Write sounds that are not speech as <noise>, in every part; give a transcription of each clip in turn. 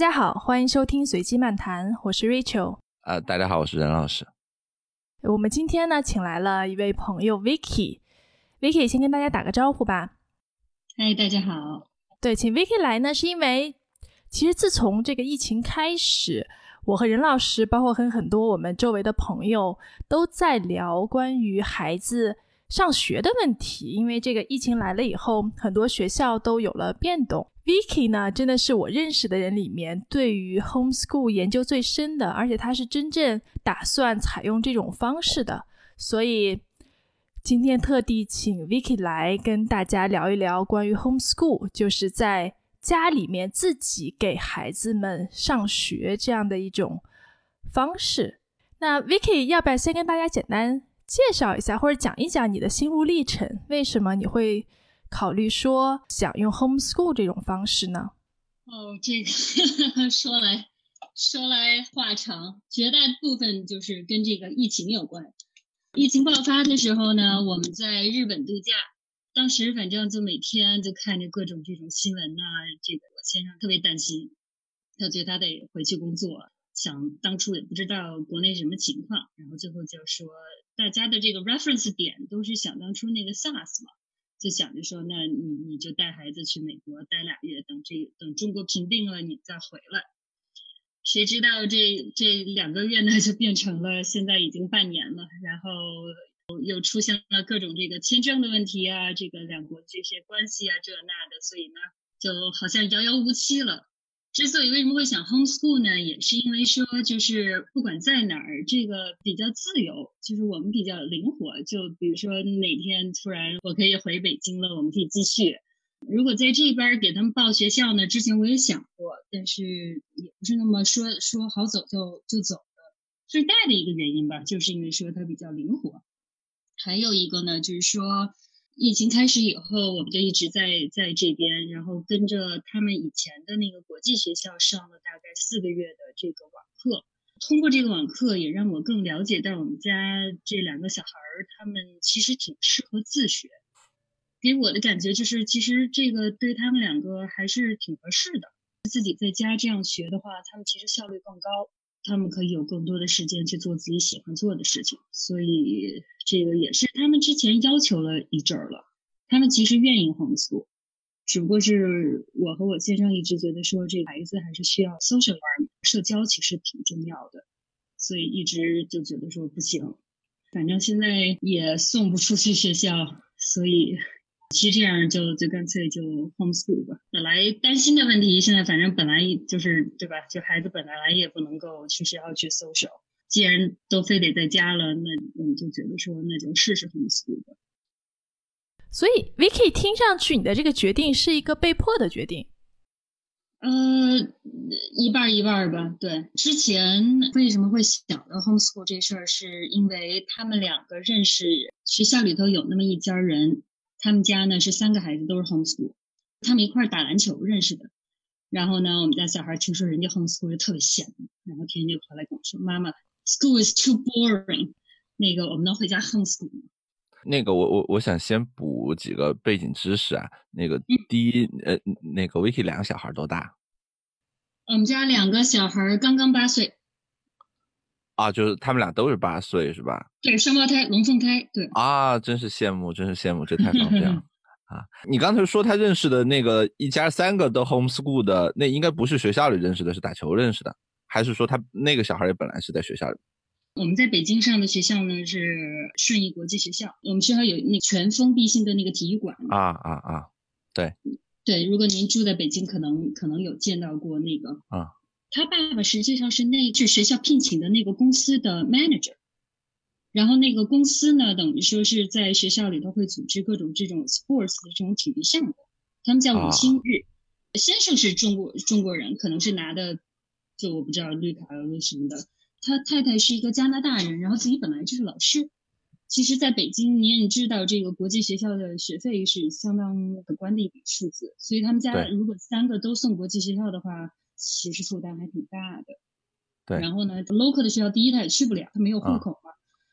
大家好，欢迎收听随机漫谈，我是 Rachel。呃，大家好，我是任老师。我们今天呢，请来了一位朋友 Vicky。Vicky 先跟大家打个招呼吧。嗨，大家好。对，请 Vicky 来呢，是因为其实自从这个疫情开始，我和任老师，包括和很多我们周围的朋友，都在聊关于孩子上学的问题。因为这个疫情来了以后，很多学校都有了变动。Vicky 呢，真的是我认识的人里面对于 homeschool 研究最深的，而且他是真正打算采用这种方式的。所以今天特地请 Vicky 来跟大家聊一聊关于 homeschool，就是在家里面自己给孩子们上学这样的一种方式。那 Vicky 要不要先跟大家简单介绍一下，或者讲一讲你的心路历程？为什么你会？考虑说想用 homeschool 这种方式呢？哦，这个 <laughs> 说来说来话长，绝大部分就是跟这个疫情有关。疫情爆发的时候呢，我们在日本度假，当时反正就每天就看着各种这种新闻呐，这个我先生特别担心，他觉得他得回去工作，想当初也不知道国内什么情况，然后最后就说大家的这个 reference 点都是想当初那个 SARS 嘛。就想着说，那你你就带孩子去美国待俩月，等这等中国平定了，你再回来。谁知道这这两个月呢，就变成了现在已经半年了，然后又出现了各种这个签证的问题啊，这个两国这些关系啊，这那的，所以呢，就好像遥遥无期了。之所以为什么会想 homeschool 呢，也是因为说，就是不管在哪儿，这个比较自由，就是我们比较灵活。就比如说哪天突然我可以回北京了，我们可以继续。如果在这边给他们报学校呢，之前我也想过，但是也不是那么说说好走就就走的。最大的一个原因吧，就是因为说它比较灵活。还有一个呢，就是说。疫情开始以后，我们就一直在在这边，然后跟着他们以前的那个国际学校上了大概四个月的这个网课。通过这个网课，也让我更了解到我们家这两个小孩儿，他们其实挺适合自学。给我的感觉就是，其实这个对他们两个还是挺合适的。自己在家这样学的话，他们其实效率更高，他们可以有更多的时间去做自己喜欢做的事情。所以。这个也是他们之前要求了一阵儿了，他们其实愿意 homeschool，只不过是我和我先生一直觉得说，这个孩子还是需要 social environment，社交其实挺重要的，所以一直就觉得说不行，反正现在也送不出去学校，所以其实这样就就干脆就 homeschool 吧。本来担心的问题，现在反正本来就是对吧？就孩子本来也不能够去学校去 social。既然都非得在家了，那我们就觉得说，那就试试 homeschool 吧。所以，Vicky 听上去你的这个决定是一个被迫的决定。呃，一半一半吧。对，之前为什么会想到 homeschool 这事儿，是因为他们两个认识学校里头有那么一家人，他们家呢是三个孩子都是 homeschool，他们一块儿打篮球认识的。然后呢，我们家小孩听说人家 homeschool 就特别羡慕，然后天天就跑来跟我说：“妈妈。” School is too boring。那个，我们能回家 homeschool 吗？那个，我我我想先补几个背景知识啊。那个，第一，呃，那个 Vicky 两个小孩多大？我们家两个小孩刚刚八岁。啊，就是他们俩都是八岁，是吧？对，双胞胎，龙凤胎。对。啊，真是羡慕，真是羡慕，这太方便了 <laughs> 啊！你刚才说他认识的那个一家三个都 homeschool 的，那应该不是学校里认识的，是打球认识的。还是说他那个小孩也本来是在学校里？我们在北京上的学校呢是顺义国际学校，我们学校有那全封闭性的那个体育馆。啊啊啊！对对，如果您住在北京，可能可能有见到过那个。啊。他爸爸实际上是那是学校聘请的那个公司的 manager，然后那个公司呢，等于说是在学校里头会组织各种这种 sports 的这种体育项目，他们叫五星日。先生是中国中国人，可能是拿的。就我不知道绿卡什么的，他太太是一个加拿大人，然后自己本来就是老师。其实，在北京你也知道，这个国际学校的学费是相当可观的一笔数字，所以他们家如果三个都送国际学校的话，其实负担还挺大的。对。然后呢，local 的学校，第一他也去不了，他没有户口嘛。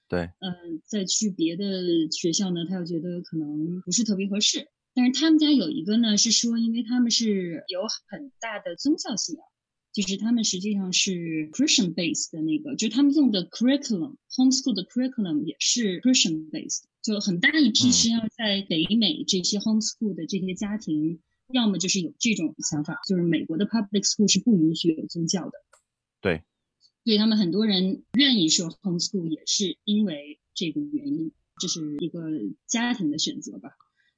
对。嗯，再去别的学校呢，他又觉得可能不是特别合适。但是他们家有一个呢，是说，因为他们是有很大的宗教信仰。就是他们实际上是 Christian based 的那个，就是他们用的 curriculum homeschool 的 curriculum 也是 Christian based，就很大一批实际上在北美这些 homeschool 的这些家庭，要么就是有这种想法，就是美国的 public school 是不允许有宗教的。对，所以他们很多人愿意说 homeschool 也是因为这个原因，这是一个家庭的选择吧。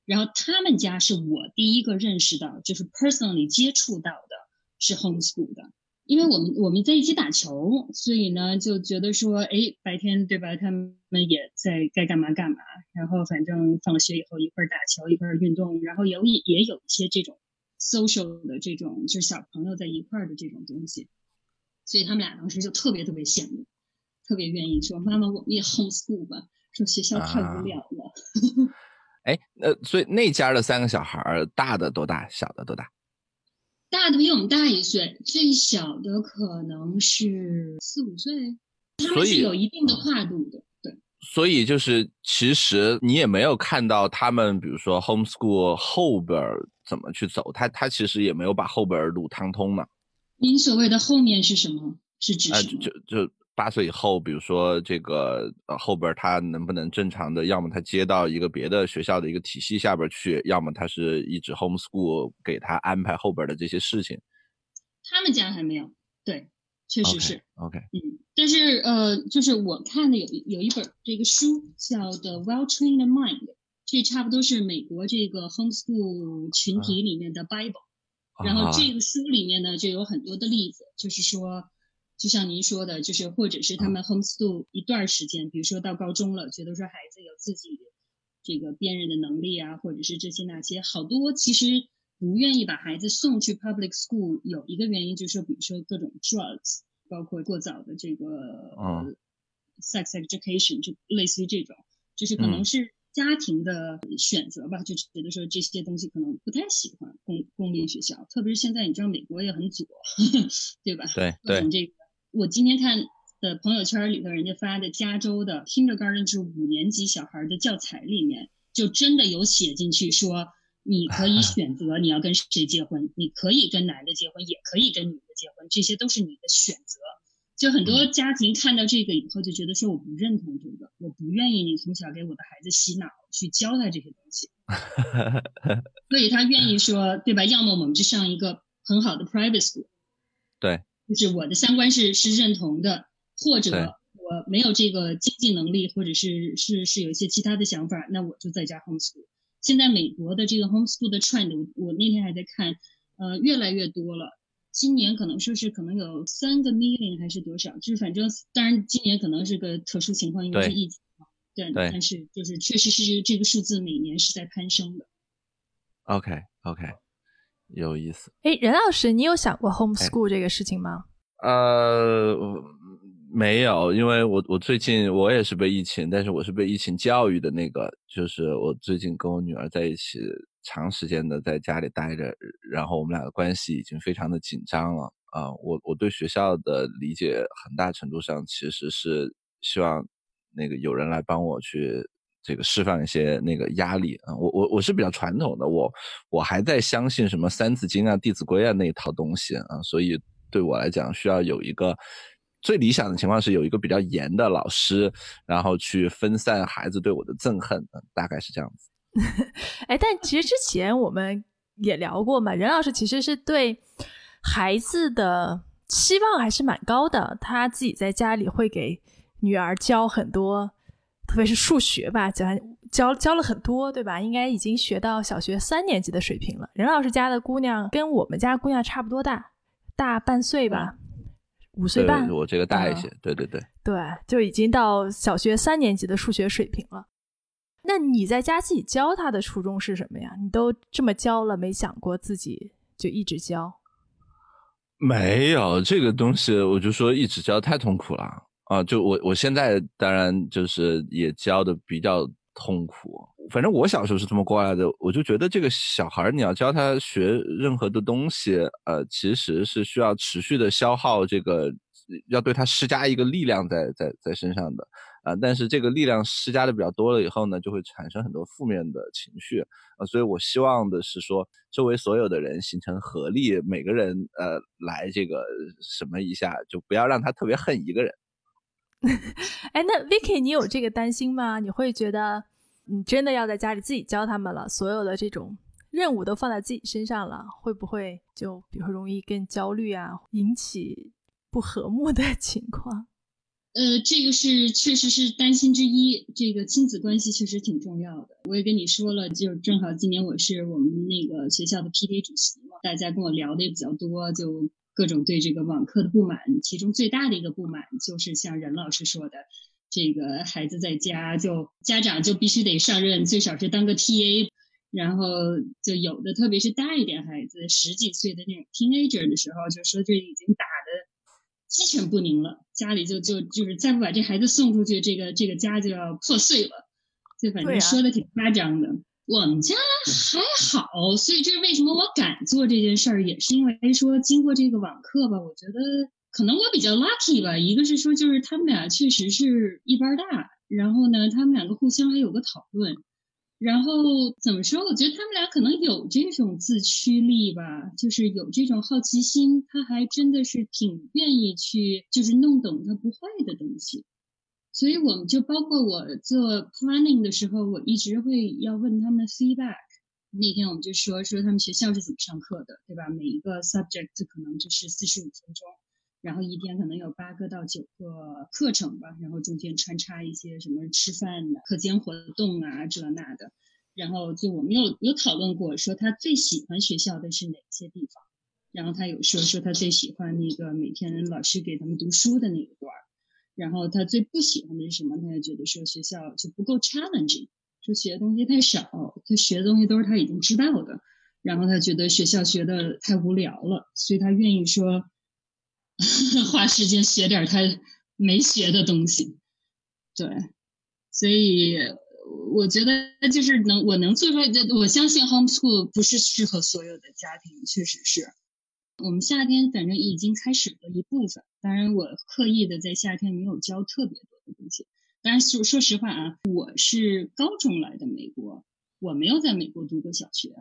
然后他们家是我第一个认识到，就是 personally 接触到的是 homeschool 的，因为我们我们在一起打球，所以呢就觉得说，哎，白天对吧，他们也在该干嘛干嘛，然后反正放了学以后一块儿打球，一块儿运动，然后有也也有一些这种 social 的这种，就是小朋友在一块儿的这种东西，所以他们俩当时就特别特别羡慕，特别愿意说，妈妈我们也 homeschool 吧，说学校太无聊了。<laughs> 哎，那，所以那家的三个小孩儿，大的多大，小的多大？大的比我们大一岁，最小的可能是四五岁，他们是有一定的跨度的。对，所以就是其实你也没有看到他们，比如说 homeschool 后边怎么去走，他他其实也没有把后边路趟通嘛。您所谓的后面是什么？是指什么？就就。八岁以后，比如说这个呃后边他能不能正常的，要么他接到一个别的学校的一个体系下边去，要么他是一直 homeschool 给他安排后边的这些事情。他们家还没有，对，确实是 OK，嗯，但是呃，就是我看的有有一本这个书叫《The Well Trained Mind》，这差不多是美国这个 homeschool 群体里面的 Bible，然后这个书里面呢就有很多的例子，就是说。就像您说的，就是或者是他们 homeschool 一段时间，比如说到高中了，觉得说孩子有自己这个辨认的能力啊，或者是这些那些，好多其实不愿意把孩子送去 public school，有一个原因就是说，比如说各种 drugs，包括过早的这个 sex education，就类似于这种，就是可能是家庭的选择吧，就觉得说这些东西可能不太喜欢公公立学校，特别是现在你知道美国也很左，<laughs> 对吧？对对。这个。我今天看的朋友圈里头，人家发的加州的 kindergarten 是五年级小孩的教材里面，就真的有写进去说，你可以 <laughs> 选择你要跟谁结婚，你可以跟男的结婚，也可以跟女的结婚，这些都是你的选择。就很多家庭看到这个以后，就觉得说我不认同这个，我不愿意你从小给我的孩子洗脑，去教他这些东西。<laughs> 所以他愿意说，对吧？要么我们就上一个很好的 private school。对。就是我的三观是是认同的，或者我没有这个经济能力，或者是是是有一些其他的想法，那我就在家 homeschool。现在美国的这个 homeschool 的 trend，我我那天还在看，呃，越来越多了。今年可能说是可能有三个 million 还是多少，就是反正当然今年可能是个特殊情况，因为是疫情嘛。对。但是就是确实是这个数字每年是在攀升的。OK OK。有意思，哎，任老师，你有想过 homeschool 这个事情吗？呃，没有，因为我我最近我也是被疫情，但是我是被疫情教育的那个，就是我最近跟我女儿在一起，长时间的在家里待着，然后我们俩的关系已经非常的紧张了啊。我我对学校的理解很大程度上其实是希望那个有人来帮我去。这个释放一些那个压力啊，我我我是比较传统的，我我还在相信什么《三字经》啊、《弟子规》啊那一套东西啊，所以对我来讲，需要有一个最理想的情况是有一个比较严的老师，然后去分散孩子对我的憎恨，大概是这样子。<laughs> 哎，但其实之前我们也聊过嘛，任老师其实是对孩子的期望还是蛮高的，他自己在家里会给女儿教很多。特别是数学吧，教教教了很多，对吧？应该已经学到小学三年级的水平了。任老师家的姑娘跟我们家姑娘差不多大，大半岁吧，五岁半。我这个大一些，对对对，对，就已经到小学三年级的数学水平了。那你在家自己教他的初衷是什么呀？你都这么教了，没想过自己就一直教？没有这个东西，我就说一直教太痛苦了。啊，就我我现在当然就是也教的比较痛苦，反正我小时候是这么过来的，我就觉得这个小孩你要教他学任何的东西，呃，其实是需要持续的消耗这个，要对他施加一个力量在在在身上的，啊，但是这个力量施加的比较多了以后呢，就会产生很多负面的情绪。啊，所以我希望的是说，周围所有的人形成合力，每个人呃来这个什么一下，就不要让他特别恨一个人。<laughs> 哎，那 Vicky，你有这个担心吗？你会觉得你真的要在家里自己教他们了，所有的这种任务都放在自己身上了，会不会就比如说容易更焦虑啊，引起不和睦的 <laughs> 情况？呃，这个是确实是担心之一。这个亲子关系确实挺重要的。我也跟你说了，就正好今年我是我们那个学校的 PD 主席嘛，大家跟我聊的也比较多，就各种对这个网课的不满。其中最大的一个不满就是像任老师说的，这个孩子在家就家长就必须得上任，最少是当个 TA，然后就有的特别是大一点孩子，十几岁的那种 teenager 的时候，就说这已经打的。鸡犬不宁了，家里就就就是再不把这孩子送出去，这个这个家就要破碎了，就反正说的挺夸张的。我们家还好，所以这为什么我敢做这件事儿，也是因为说经过这个网课吧，我觉得可能我比较 lucky 吧。一个是说就是他们俩确实是一般大，然后呢，他们两个互相还有个讨论。然后怎么说？我觉得他们俩可能有这种自驱力吧，就是有这种好奇心，他还真的是挺愿意去，就是弄懂他不会的东西。所以我们就包括我做 planning 的时候，我一直会要问他们 feedback。那天我们就说说他们学校是怎么上课的，对吧？每一个 subject 可能就是四十五分钟。然后一天可能有八个到九个课程吧，然后中间穿插一些什么吃饭的课间活动啊，这那的。然后就我们有有讨论过，说他最喜欢学校的是哪些地方。然后他有说说他最喜欢那个每天老师给他们读书的那一段儿。然后他最不喜欢的是什么？他就觉得说学校就不够 challenging，说学的东西太少，他学的东西都是他已经知道的。然后他觉得学校学的太无聊了，所以他愿意说。<laughs> 花时间学点他没学的东西，对，所以我觉得就是能我能做出来，我相信 homeschool 不是适合所有的家庭，确实是。我们夏天反正已经开始了一部分，当然我刻意的在夏天没有教特别多的东西。当然说说实话啊，我是高中来的美国，我没有在美国读过小学。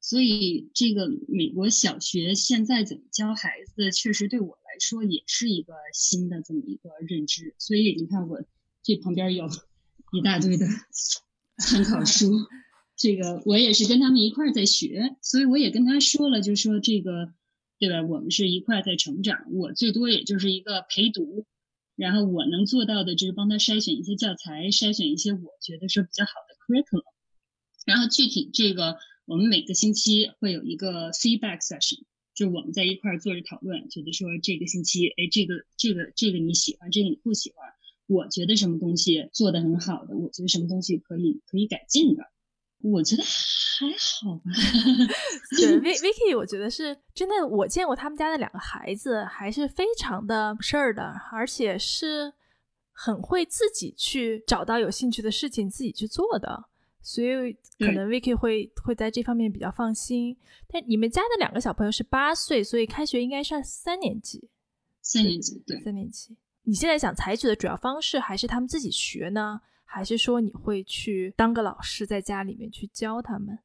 所以，这个美国小学现在怎么教孩子，确实对我来说也是一个新的这么一个认知。所以，你看我这旁边有 <laughs> 一大堆的 <laughs> 参考书，<laughs> 这个我也是跟他们一块儿在学。所以，我也跟他说了，就说这个，对吧？我们是一块在成长，我最多也就是一个陪读，然后我能做到的就是帮他筛选一些教材，筛选一些我觉得是比较好的 curriculum，然后具体这个。我们每个星期会有一个 feedback session，就我们在一块坐着讨论，觉得说这个星期，哎，这个这个这个你喜欢，这个你不喜欢，我觉得什么东西做的很好的，我觉得什么东西可以可以改进的，我觉得还好吧。<laughs> 对，V Vicky，我觉得是真的，我见过他们家的两个孩子，还是非常的事儿的，而且是很会自己去找到有兴趣的事情自己去做的。所以可能 Vicky 会会在这方面比较放心。但你们家的两个小朋友是八岁，所以开学应该上三年级。三年级，对，三年级。你现在想采取的主要方式还是他们自己学呢，还是说你会去当个老师，在家里面去教他们？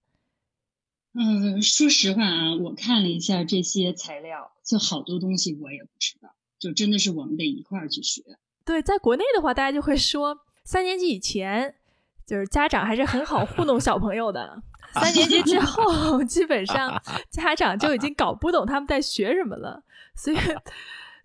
嗯，说实话啊，我看了一下这些材料，就好多东西我也不知道，就真的是我们得一块儿去学。对，在国内的话，大家就会说三年级以前。就是家长还是很好糊弄小朋友的，<laughs> 三年级之后，基本上家长就已经搞不懂他们在学什么了，所以，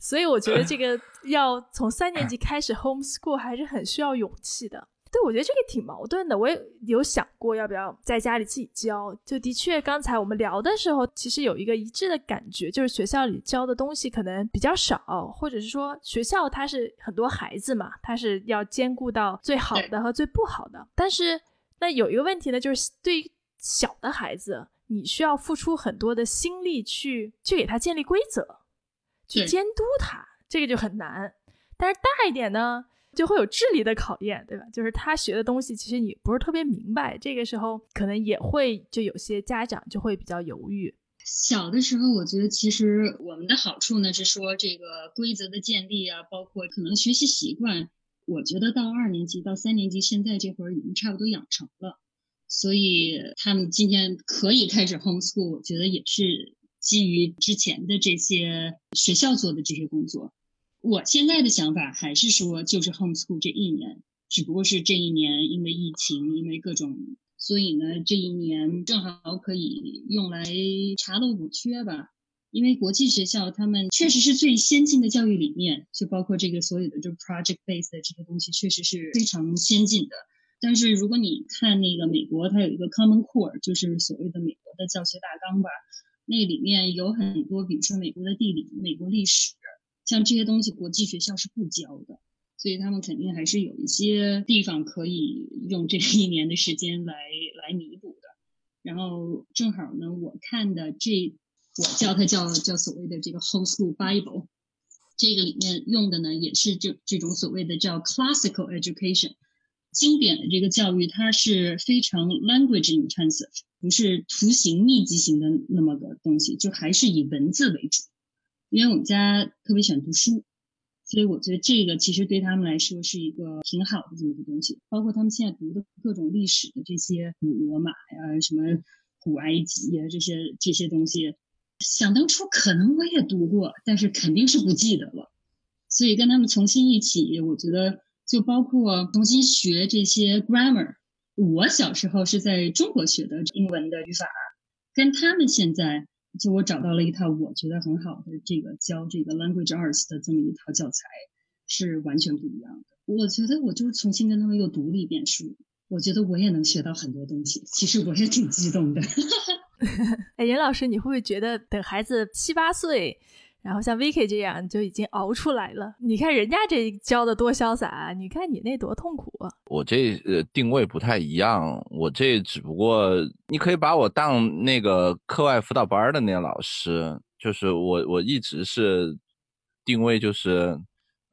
所以我觉得这个要从三年级开始 homeschool 还是很需要勇气的。对，我觉得这个挺矛盾的。我也有想过要不要在家里自己教。就的确，刚才我们聊的时候，其实有一个一致的感觉，就是学校里教的东西可能比较少，或者是说学校它是很多孩子嘛，它是要兼顾到最好的和最不好的。但是那有一个问题呢，就是对于小的孩子，你需要付出很多的心力去去给他建立规则，去监督他，这个就很难。但是大一点呢？就会有智力的考验，对吧？就是他学的东西，其实你不是特别明白，这个时候可能也会就有些家长就会比较犹豫。小的时候，我觉得其实我们的好处呢是说这个规则的建立啊，包括可能学习习惯，我觉得到二年级到三年级，现在这会儿已经差不多养成了，所以他们今天可以开始 homeschool，我觉得也是基于之前的这些学校做的这些工作。我现在的想法还是说，就是 homeschool 这一年，只不过是这一年因为疫情，因为各种，所以呢，这一年正好可以用来查漏补缺吧。因为国际学校他们确实是最先进的教育理念，就包括这个所有的就 project based 的这些东西，确实是非常先进的。但是如果你看那个美国，它有一个 Common Core，就是所谓的美国的教学大纲吧，那里面有很多，比如说美国的地理、美国历史，像这些东西，国际学校是不教的，所以他们肯定还是有一些地方可以用这一年的时间来来弥补的。然后正好呢，我看的这。我叫它叫叫所谓的这个 homeschool Bible，这个里面用的呢也是这这种所谓的叫 classical education，经典的这个教育，它是非常 language intensive，不是图形密集型的那么个东西，就还是以文字为主。因为我们家特别喜欢读书，所以我觉得这个其实对他们来说是一个挺好的这么个东西。包括他们现在读的各种历史的这些古罗马呀、什么古埃及呀这些这些东西。想当初可能我也读过，但是肯定是不记得了。所以跟他们重新一起，我觉得就包括重新学这些 grammar。我小时候是在中国学的英文的语法，跟他们现在就我找到了一套我觉得很好的这个教这个 language arts 的这么一套教材，是完全不一样的。我觉得我就重新跟他们又读了一遍书，我觉得我也能学到很多东西。其实我也挺激动的。<laughs> 哎，严老师，你会不会觉得等孩子七八岁，然后像 Vicky 这样就已经熬出来了？你看人家这教的多潇洒，你看你那多痛苦啊！我这呃定位不太一样，我这只不过你可以把我当那个课外辅导班的那个老师，就是我我一直是定位就是。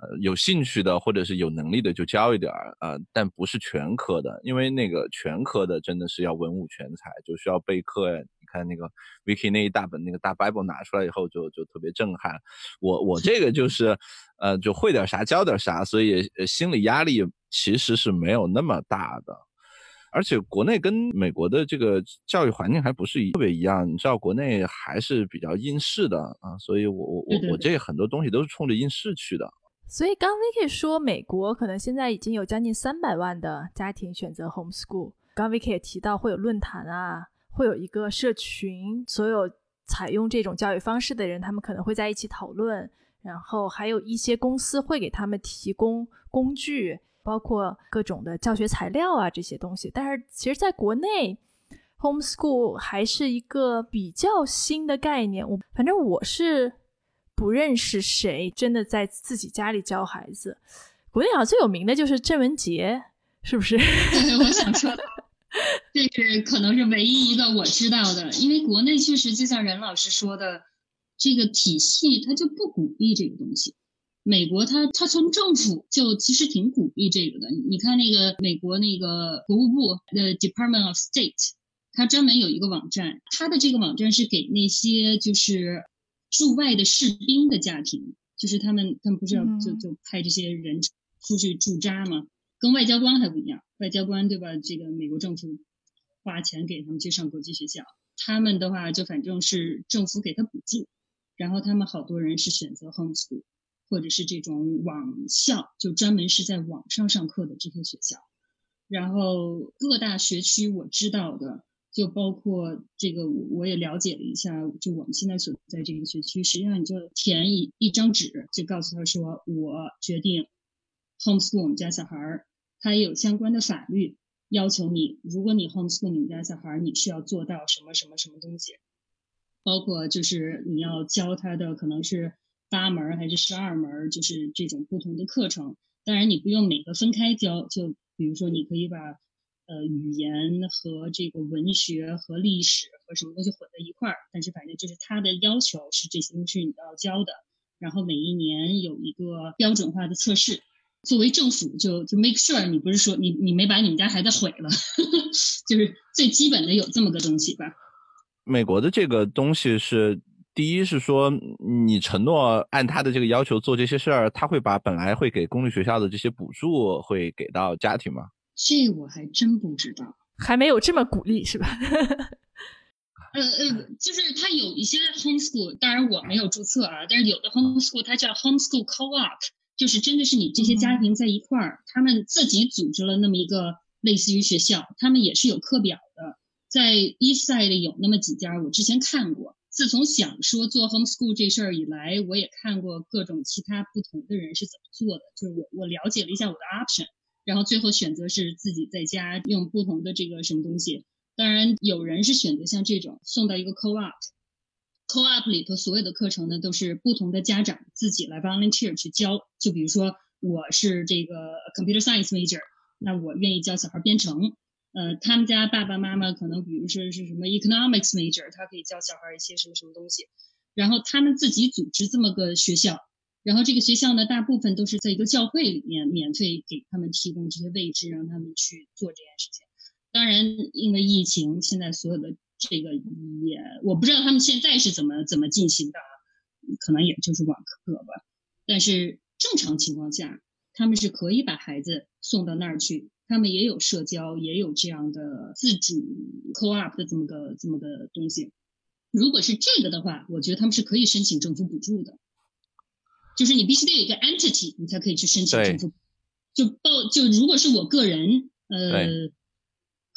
呃，有兴趣的或者是有能力的就教一点儿啊，但不是全科的，因为那个全科的真的是要文武全才，就需要备课呀。看那个 Vicky 那一大本那个大 Bible 拿出来以后，就就特别震撼。我我这个就是，呃，就会点啥教点啥，所以心理压力其实是没有那么大的。而且国内跟美国的这个教育环境还不是特别一样，你知道国内还是比较应试的啊，所以我我我我这很多东西都是冲着应试去的。所以刚 Vicky 说，美国可能现在已经有将近三百万的家庭选择 homeschool。刚 Vicky 也提到会有论坛啊，会有一个社群，所有采用这种教育方式的人，他们可能会在一起讨论。然后还有一些公司会给他们提供工具，包括各种的教学材料啊这些东西。但是其实在国内，homeschool 还是一个比较新的概念。我反正我是。不认识谁真的在自己家里教孩子？国内好像最有名的就是郑文杰，是不是？<laughs> <laughs> 我想说，这是可能是唯一一个我知道的。因为国内确实就像任老师说的，这个体系它就不鼓励这个东西。美国它它从政府就其实挺鼓励这个的。你看那个美国那个国务部的 Department of State，它专门有一个网站，它的这个网站是给那些就是。驻外的士兵的家庭，就是他们，他们不是要就就派这些人出去驻扎吗？跟外交官还不一样，外交官对吧？这个美国政府花钱给他们去上国际学校，他们的话就反正是政府给他补助，然后他们好多人是选择 homeschool，或者是这种网校，就专门是在网上上课的这些学校，然后各大学区我知道的。就包括这个，我我也了解了一下。就我们现在所在这个学区，实际上你就填一一张纸，就告诉他说，我决定 homeschool 我们家小孩儿。他也有相关的法律要求你，如果你 homeschool 你们家小孩儿，你是要做到什么什么什么东西。包括就是你要教他的可能是八门还是十二门，就是这种不同的课程。当然你不用每个分开教，就比如说你可以把。呃，语言和这个文学和历史和什么东西混在一块儿，但是反正就是他的要求是这些东西你要教的，然后每一年有一个标准化的测试。作为政府，就就 make sure 你不是说你你没把你们家孩子毁了，<laughs> 就是最基本的有这么个东西吧。美国的这个东西是第一是说你承诺按他的这个要求做这些事儿，他会把本来会给公立学校的这些补助会给到家庭吗？这我还真不知道，还没有这么鼓励是吧？<laughs> 呃呃，就是他有一些 homeschool，当然我没有注册啊，但是有的 homeschool 它叫 homeschool co-op，就是真的是你这些家庭在一块儿，他们自己组织了那么一个类似于学校，他们也是有课表的，在 East Side 有那么几家，我之前看过。自从想说做 homeschool 这事儿以来，我也看过各种其他不同的人是怎么做的，就是我我了解了一下我的 option，然后最后选择是自己在家用不同的这个什么东西。当然，有人是选择像这种送到一个 Co-op 里头所有的课程呢都是不同的家长自己来 volunteer 去教。就比如说我是这个 computer science major，那我愿意教小孩编程。呃，他们家爸爸妈妈可能，比如说是什么 economics major，他可以教小孩一些什么什么东西，然后他们自己组织这么个学校，然后这个学校呢，大部分都是在一个教会里面免费给他们提供这些位置，让他们去做这件事情。当然，因为疫情，现在所有的这个也，我不知道他们现在是怎么怎么进行的啊，可能也就是网课吧。但是正常情况下，他们是可以把孩子送到那儿去。他们也有社交，也有这样的自主 co-op 的这么个这么个东西。如果是这个的话，我觉得他们是可以申请政府补助的。就是你必须得有一个 entity，你才可以去申请政府。就报就如果是我个人，呃，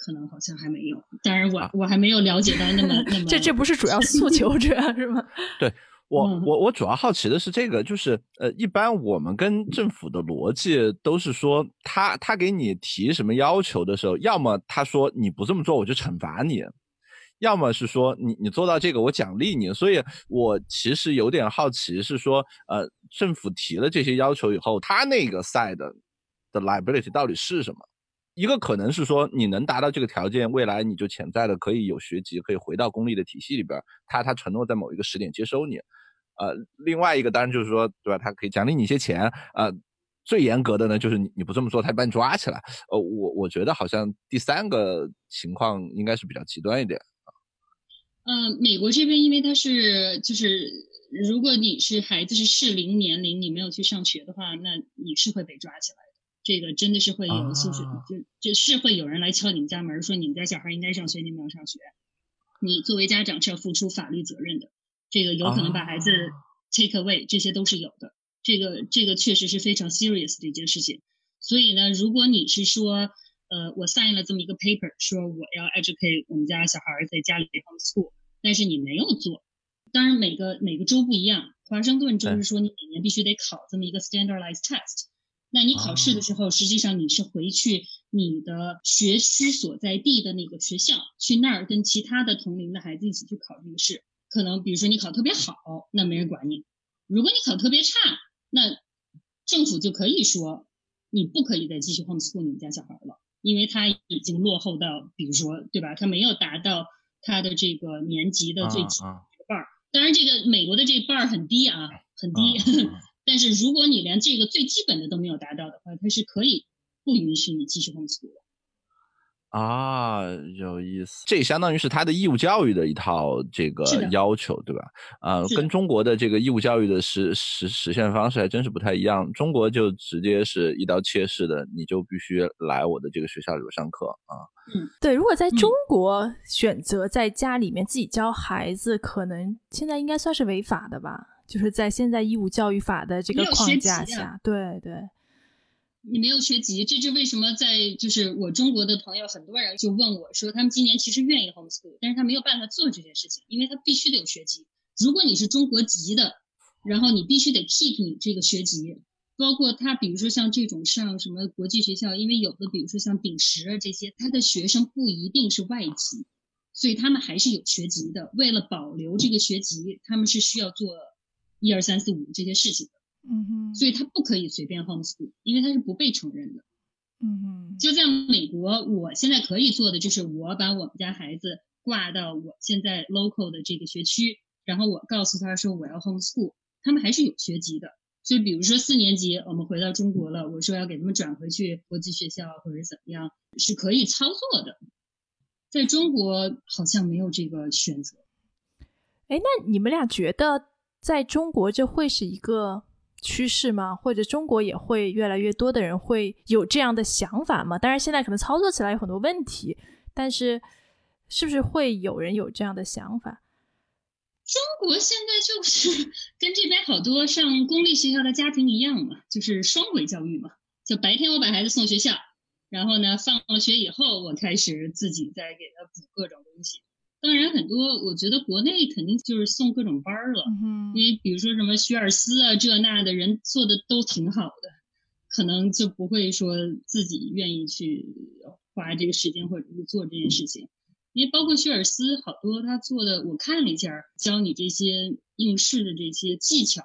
可能好像还没有。当然，我我还没有了解到那么 <laughs> 那么。这这不是主要诉求，<laughs> 主要是吗？对。我我我主要好奇的是这个，就是呃，一般我们跟政府的逻辑都是说，他他给你提什么要求的时候，要么他说你不这么做我就惩罚你，要么是说你你做到这个我奖励你。所以我其实有点好奇，是说呃，政府提了这些要求以后，他那个 side 的 liability 到底是什么？一个可能是说你能达到这个条件，未来你就潜在的可以有学籍，可以回到公立的体系里边，他他承诺在某一个时点接收你。呃，另外一个当然就是说，对吧？他可以奖励你一些钱。呃，最严格的呢，就是你你不这么做，他把你抓起来。呃，我我觉得好像第三个情况应该是比较极端一点。嗯，美国这边因为他是就是，如果你是孩子是适龄年龄，你没有去上学的话，那你是会被抓起来。这个真的是会有，就是就就是会有人来敲你们家门，说你们家小孩应该上学，你没有上学，你作为家长是要付出法律责任的。这个有可能把孩子 take away，这些都是有的。这个这个确实是非常 serious 的一件事情。所以呢，如果你是说，呃，我 sign 了这么一个 paper，说我要 educate 我们家小孩在家里 homeschool，但是你没有做，当然每个每个州不一样。华盛顿州是说你每年必须得考这么一个 standardized test，那你考试的时候，实际上你是回去你的学区所在地的那个学校，去那儿跟其他的同龄的孩子一起去考这个试。可能比如说你考特别好，那没人管你；如果你考特别差，那政府就可以说你不可以再继续 homeschool 你们家小孩了，因为他已经落后到，比如说对吧？他没有达到他的这个年级的最基半儿。当然，这个美国的这半儿很低啊，很低。<laughs> 但是如果你连这个最基本的都没有达到的话，他是可以不允许你继续 homeschool 的。啊，有意思，这相当于是他的义务教育的一套这个要求，对吧？啊，跟中国的这个义务教育的实实实现方式还真是不太一样。中国就直接是一刀切式的，你就必须来我的这个学校里边上课啊。嗯，对。如果在中国选择在家里面自己教孩子，可能现在应该算是违法的吧？就是在现在义务教育法的这个框架下，对对。你没有学籍，这是为什么？在就是我中国的朋友，很多人就问我说，他们今年其实愿意 homeschool，但是他没有办法做这件事情，因为他必须得有学籍。如果你是中国籍的，然后你必须得 keep 你这个学籍，包括他，比如说像这种上什么国际学校，因为有的比如说像丙十啊这些，他的学生不一定是外籍，所以他们还是有学籍的。为了保留这个学籍，他们是需要做一二三四五这些事情的。嗯哼，所以他不可以随便 homeschool，因为他是不被承认的。嗯哼，就在美国，我现在可以做的就是我把我们家孩子挂到我现在 local 的这个学区，然后我告诉他说我要 homeschool，他们还是有学籍的。就比如说四年级我们回到中国了，我说要给他们转回去国际学校或者怎么样，是可以操作的。在中国好像没有这个选择。哎，那你们俩觉得在中国这会是一个趋势吗？或者中国也会越来越多的人会有这样的想法吗？当然，现在可能操作起来有很多问题，但是是不是会有人有这样的想法？中国现在就是 <laughs> 跟这边好多上公立学校的家庭一样嘛，就是双轨教育嘛。就白天我把孩子送学校，然后呢，放了学以后，我开始自己再给他补各种东西。当然，很多我觉得国内肯定就是送各种班儿了，因为比如说什么学而思啊，这那的人做的都挺好的，可能就不会说自己愿意去花这个时间或者是做这件事情。因为包括学而思，好多他做的，我看了一下，教你这些应试的这些技巧，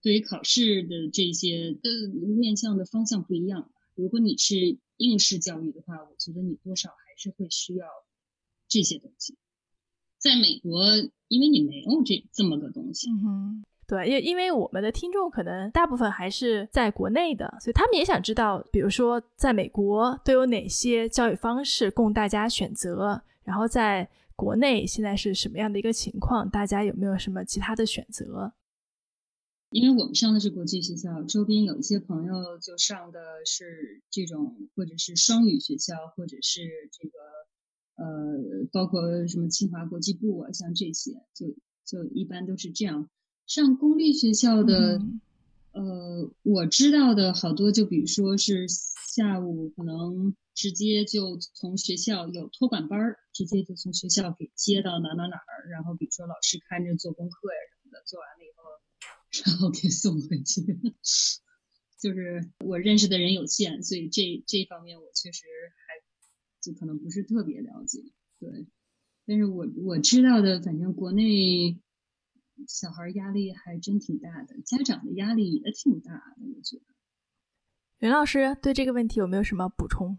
对于考试的这些的面向的方向不一样。如果你是应试教育的话，我觉得你多少还是会需要这些东西。在美国，因为你没有这这么个东西。嗯哼，对，因因为我们的听众可能大部分还是在国内的，所以他们也想知道，比如说在美国都有哪些教育方式供大家选择。然后在国内现在是什么样的一个情况？大家有没有什么其他的选择？因为我们上的是国际学校，周边有一些朋友就上的是这种，或者是双语学校，或者是这个呃，包括什么清华国际部啊，像这些，就就一般都是这样。上公立学校的，呃，我知道的好多，就比如说是下午可能。直接就从学校有托管班儿，直接就从学校给接到哪哪哪儿，然后比如说老师看着做功课呀什么的，做完了以后，然后给送回去。<laughs> 就是我认识的人有限，所以这这方面我确实还就可能不是特别了解。对，但是我我知道的，反正国内小孩压力还真挺大的，家长的压力也挺大的，我觉得。袁老师对这个问题有没有什么补充？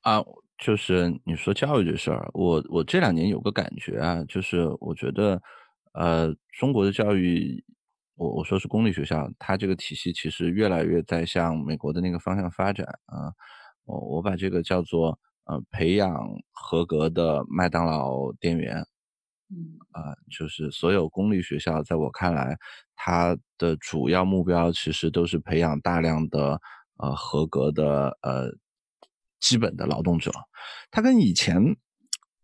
啊，就是你说教育这事儿，我我这两年有个感觉啊，就是我觉得，呃，中国的教育，我我说是公立学校，它这个体系其实越来越在向美国的那个方向发展啊。我我把这个叫做呃，培养合格的麦当劳店员，嗯啊，就是所有公立学校，在我看来，它的主要目标其实都是培养大量的呃合格的呃。基本的劳动者，它跟以前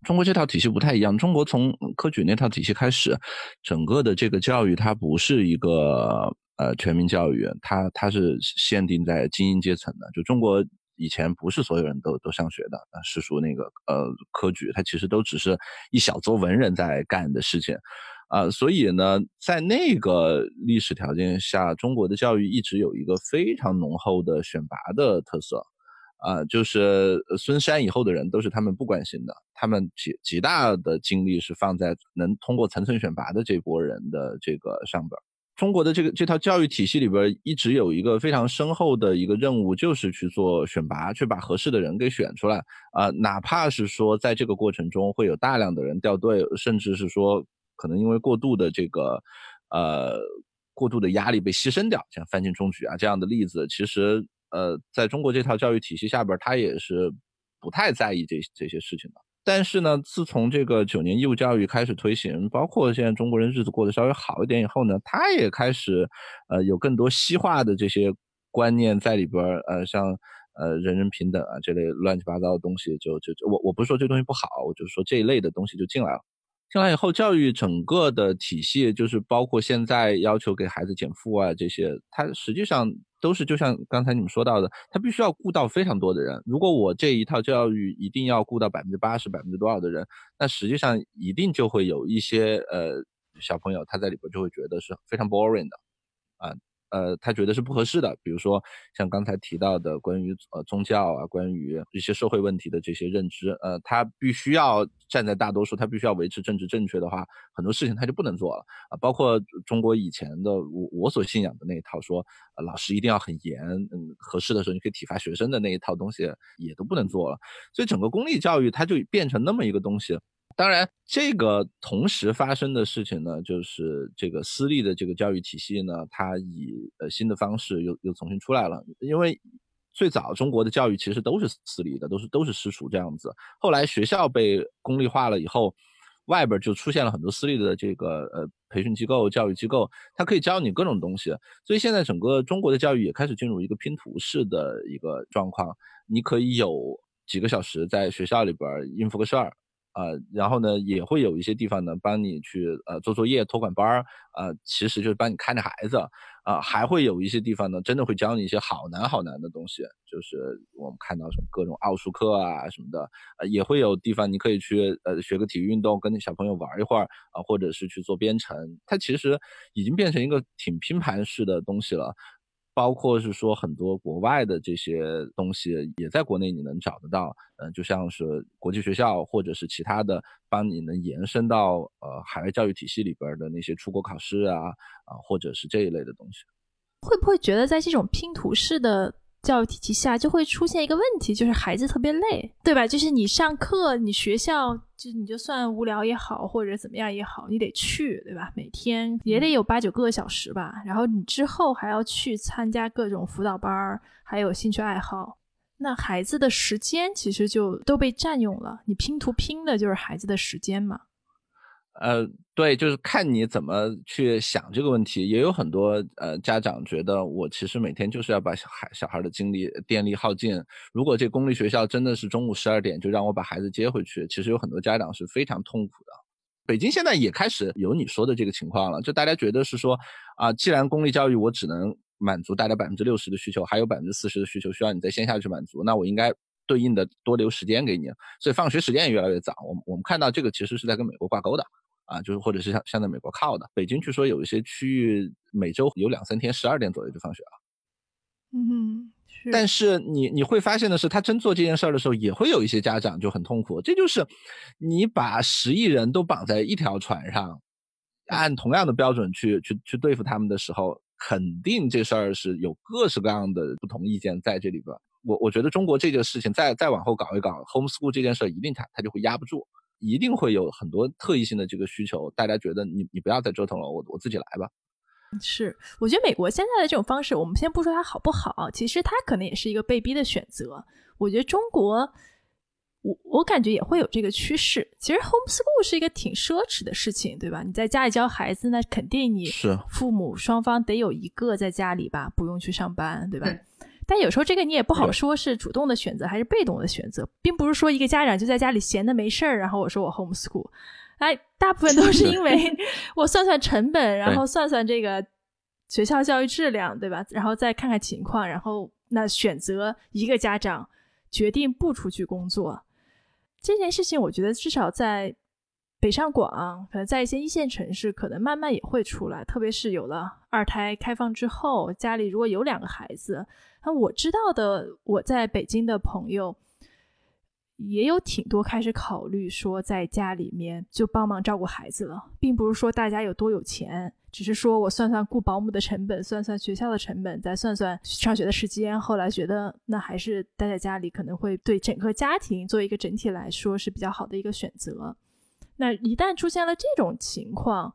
中国这套体系不太一样。中国从科举那套体系开始，整个的这个教育它不是一个呃全民教育，它它是限定在精英阶层的。就中国以前不是所有人都都上学的，是说那个呃科举，它其实都只是一小撮文人在干的事情啊。所以呢，在那个历史条件下，中国的教育一直有一个非常浓厚的选拔的特色。啊，就是孙山以后的人都是他们不关心的，他们极极大的精力是放在能通过层层选拔的这波人的这个上边。中国的这个这套教育体系里边一直有一个非常深厚的一个任务，就是去做选拔，去把合适的人给选出来。啊，哪怕是说在这个过程中会有大量的人掉队，甚至是说可能因为过度的这个呃过度的压力被牺牲掉，像范进中举啊这样的例子，其实。呃，在中国这套教育体系下边，他也是不太在意这这些事情的。但是呢，自从这个九年义务教育开始推行，包括现在中国人日子过得稍微好一点以后呢，他也开始呃有更多西化的这些观念在里边呃，像呃人人平等啊这类乱七八糟的东西，就就就我我不是说这东西不好，我就说这一类的东西就进来了。进来以后，教育整个的体系，就是包括现在要求给孩子减负啊这些，它实际上。都是就像刚才你们说到的，他必须要顾到非常多的人。如果我这一套教育一定要顾到百分之八十、百分之多少的人，那实际上一定就会有一些呃小朋友他在里边就会觉得是非常 boring 的，啊。呃，他觉得是不合适的，比如说像刚才提到的关于呃宗教啊，关于一些社会问题的这些认知，呃，他必须要站在大多数，他必须要维持政治正确的话，很多事情他就不能做了啊。包括中国以前的我我所信仰的那一套，说老师一定要很严，嗯，合适的时候你可以体罚学生的那一套东西也都不能做了，所以整个公立教育它就变成那么一个东西。当然，这个同时发生的事情呢，就是这个私立的这个教育体系呢，它以呃新的方式又又重新出来了。因为最早中国的教育其实都是私立的，都是都是私塾这样子。后来学校被公立化了以后，外边就出现了很多私立的这个呃培训机构、教育机构，它可以教你各种东西。所以现在整个中国的教育也开始进入一个拼图式的一个状况，你可以有几个小时在学校里边应付个事儿。呃，然后呢，也会有一些地方呢，帮你去呃做作业、托管班儿，呃，其实就是帮你看着孩子，啊，还会有一些地方呢，真的会教你一些好难好难的东西，就是我们看到什么各种奥数课啊什么的，呃，也会有地方你可以去呃学个体育运动，跟小朋友玩一会儿啊，或者是去做编程，它其实已经变成一个挺拼盘式的东西了。包括是说很多国外的这些东西也在国内你能找得到，嗯，就像是国际学校或者是其他的，帮你能延伸到呃海外教育体系里边的那些出国考试啊啊，或者是这一类的东西，会不会觉得在这种拼图式的？教育体系下就会出现一个问题，就是孩子特别累，对吧？就是你上课，你学校就你就算无聊也好，或者怎么样也好，你得去，对吧？每天也得有八九个小时吧。然后你之后还要去参加各种辅导班儿，还有兴趣爱好，那孩子的时间其实就都被占用了。你拼图拼的就是孩子的时间嘛。呃，对，就是看你怎么去想这个问题。也有很多呃家长觉得，我其实每天就是要把小孩小孩的精力电力耗尽。如果这公立学校真的是中午十二点就让我把孩子接回去，其实有很多家长是非常痛苦的。北京现在也开始有你说的这个情况了，就大家觉得是说啊，既然公立教育我只能满足大家百分之六十的需求，还有百分之四十的需求需要你在线下去满足，那我应该对应的多留时间给你。所以放学时间也越来越早。我们我们看到这个其实是在跟美国挂钩的。啊，就是或者是像像在美国靠的，北京据说有一些区域每周有两三天十二点左右就放学了。嗯，是。但是你你会发现的是，他真做这件事儿的时候，也会有一些家长就很痛苦。这就是你把十亿人都绑在一条船上，按同样的标准去去去对付他们的时候，肯定这事儿是有各式各样的不同意见在这里边。我我觉得中国这个事情再再往后搞一搞，homeschool 这件事儿一定它它就会压不住。一定会有很多特异性的这个需求，大家觉得你你不要再折腾了，我我自己来吧。是，我觉得美国现在的这种方式，我们先不说它好不好，其实它可能也是一个被逼的选择。我觉得中国，我我感觉也会有这个趋势。其实 homeschool 是一个挺奢侈的事情，对吧？你在家里教孩子，那肯定你是父母双方得有一个在家里吧，不用去上班，对吧？但有时候这个你也不好说，是主动的选择还是被动的选择，并不是说一个家长就在家里闲的没事儿，然后我说我 homeschool，哎，大部分都是因为 <laughs> 我算算成本，然后算算这个学校教育质量，对吧？然后再看看情况，然后那选择一个家长决定不出去工作。这件事情，我觉得至少在北上广，可能在一些一线城市，可能慢慢也会出来，特别是有了二胎开放之后，家里如果有两个孩子。那我知道的，我在北京的朋友也有挺多开始考虑说，在家里面就帮忙照顾孩子了，并不是说大家有多有钱，只是说我算算雇保姆的成本，算算学校的成本，再算算上学的时间，后来觉得那还是待在家里可能会对整个家庭做一个整体来说是比较好的一个选择。那一旦出现了这种情况，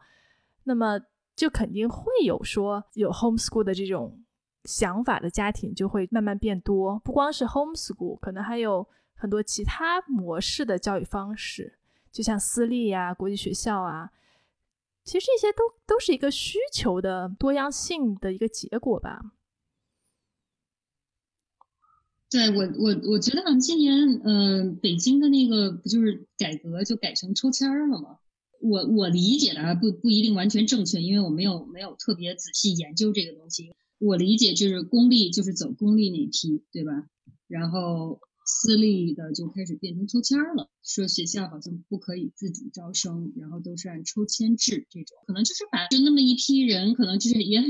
那么就肯定会有说有 homeschool 的这种。想法的家庭就会慢慢变多，不光是 homeschool，可能还有很多其他模式的教育方式，就像私立呀、国际学校啊，其实这些都都是一个需求的多样性的一个结果吧。对我，我我觉得好像今年，嗯，北京的那个不就是改革就改成抽签儿了吗？我我理解的啊，不不一定完全正确，因为我没有没有特别仔细研究这个东西。我理解就是公立就是走公立那批，对吧？然后私立的就开始变成抽签儿了，说学校好像不可以自主招生，然后都是按抽签制这种，可能就是把就那么一批人，可能就是也很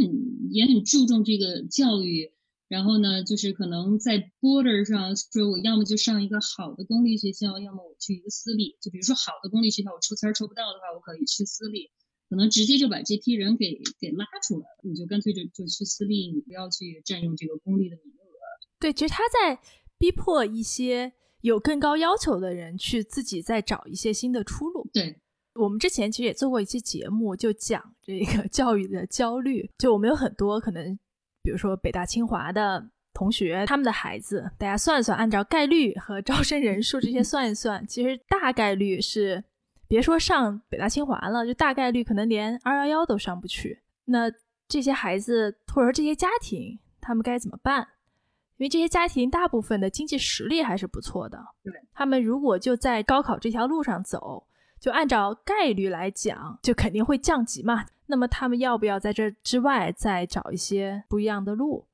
也很注重这个教育，然后呢，就是可能在 border 上说，我要么就上一个好的公立学校，要么我去一个私立，就比如说好的公立学校我抽签抽不到的话，我可以去私立。可能直接就把这批人给给拉出来了，你就干脆就就去私立，你不要去占用这个公立的名额。对，其实他在逼迫一些有更高要求的人去自己再找一些新的出路。对，我们之前其实也做过一期节目，就讲这个 <laughs> 教育的焦虑。就我们有很多可能，比如说北大清华的同学，他们的孩子，大家算算，按照概率和招生人数这些算一算，其实大概率是。别说上北大清华了，就大概率可能连二幺幺都上不去。那这些孩子或者说这些家庭，他们该怎么办？因为这些家庭大部分的经济实力还是不错的，对他们如果就在高考这条路上走，就按照概率来讲，就肯定会降级嘛。那么他们要不要在这之外再找一些不一样的路？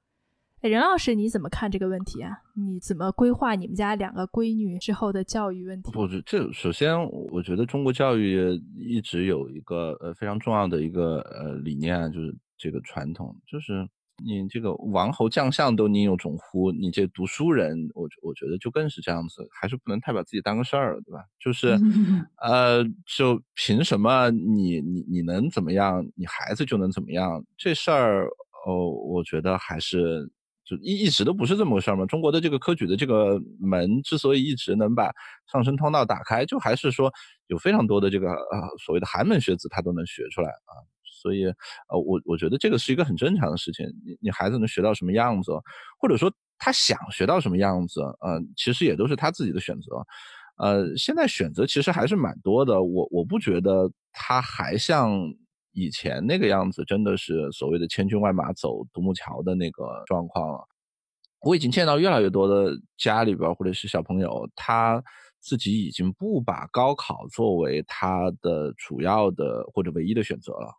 哎，任老师你怎么看这个问题啊？你怎么规划你们家两个闺女之后的教育问题？不，这这首先我觉得中国教育一直有一个呃非常重要的一个呃理念啊，就是这个传统，就是你这个王侯将相都宁有种乎？你这读书人，我我觉得就更是这样子，还是不能太把自己当个事儿，对吧？就是呃，就凭什么你你你能怎么样，你孩子就能怎么样？这事儿哦，我觉得还是。就一一直都不是这么回事儿嘛。中国的这个科举的这个门之所以一直能把上升通道打开，就还是说有非常多的这个呃所谓的寒门学子他都能学出来啊。所以呃我我觉得这个是一个很正常的事情。你你孩子能学到什么样子，或者说他想学到什么样子，呃其实也都是他自己的选择。呃现在选择其实还是蛮多的。我我不觉得他还像。以前那个样子真的是所谓的千军万马走独木桥的那个状况了。我已经见到越来越多的家里边或者是小朋友，他自己已经不把高考作为他的主要的或者唯一的选择了。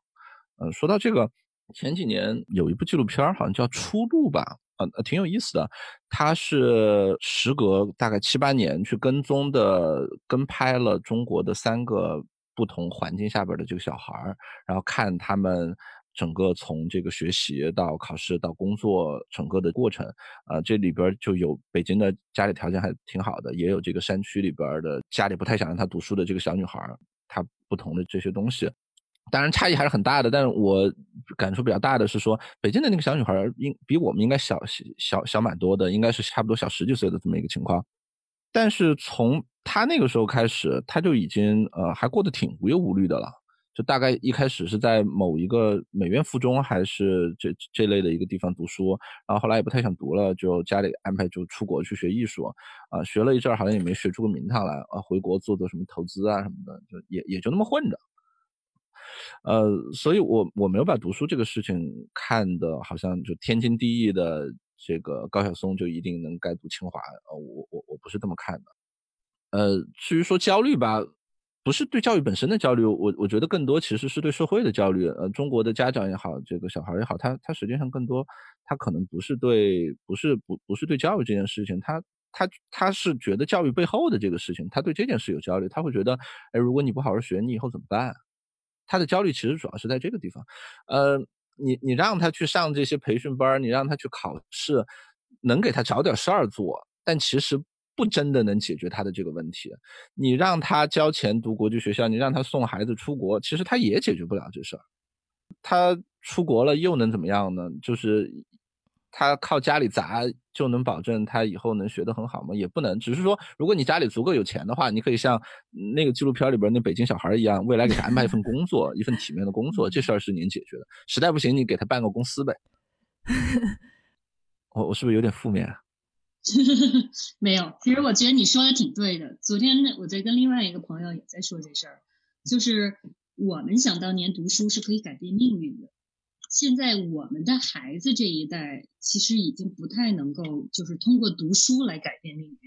嗯，说到这个，前几年有一部纪录片好像叫《出路》吧，呃，挺有意思的。他是时隔大概七八年去跟踪的，跟拍了中国的三个。不同环境下边的这个小孩儿，然后看他们整个从这个学习到考试到工作整个的过程，啊，这里边就有北京的家里条件还挺好的，也有这个山区里边的家里不太想让他读书的这个小女孩，她不同的这些东西，当然差异还是很大的。但是我感触比较大的是说，北京的那个小女孩应比我们应该小小小蛮多的，应该是差不多小十几岁的这么一个情况，但是从她那个时候开始，她就已经呃还过得挺无忧无虑的了。就大概一开始是在某一个美院附中还是这这类的一个地方读书，然后后来也不太想读了，就家里安排就出国去学艺术，啊，学了一阵好像也没学出个名堂来，啊，回国做做什么投资啊什么的，就也也就那么混着。呃，所以我我没有把读书这个事情看的好像就天经地义的，这个高晓松就一定能该读清华，呃，我我我不是这么看的。呃，至于说焦虑吧，不是对教育本身的焦虑，我我觉得更多其实是对社会的焦虑。呃，中国的家长也好，这个小孩也好，他他实际上更多，他可能不是对，不是不不是对教育这件事情，他他他是觉得教育背后的这个事情，他对这件事有焦虑，他会觉得，哎，如果你不好好学，你以后怎么办？他的焦虑其实主要是在这个地方。呃，你你让他去上这些培训班，你让他去考试，能给他找点事儿做，但其实。不真的能解决他的这个问题，你让他交钱读国际学校，你让他送孩子出国，其实他也解决不了这事儿。他出国了又能怎么样呢？就是他靠家里砸就能保证他以后能学得很好吗？也不能。只是说，如果你家里足够有钱的话，你可以像那个纪录片里边那北京小孩一样，未来给他安排一份工作，一份体面的工作，这事儿是您解决的。实在不行，你给他办个公司呗。<laughs> 我我是不是有点负面？啊 <laughs> 没有，其实我觉得你说的挺对的。昨天我在跟另外一个朋友也在说这事儿，就是我们想当年读书是可以改变命运的，现在我们的孩子这一代其实已经不太能够，就是通过读书来改变命运。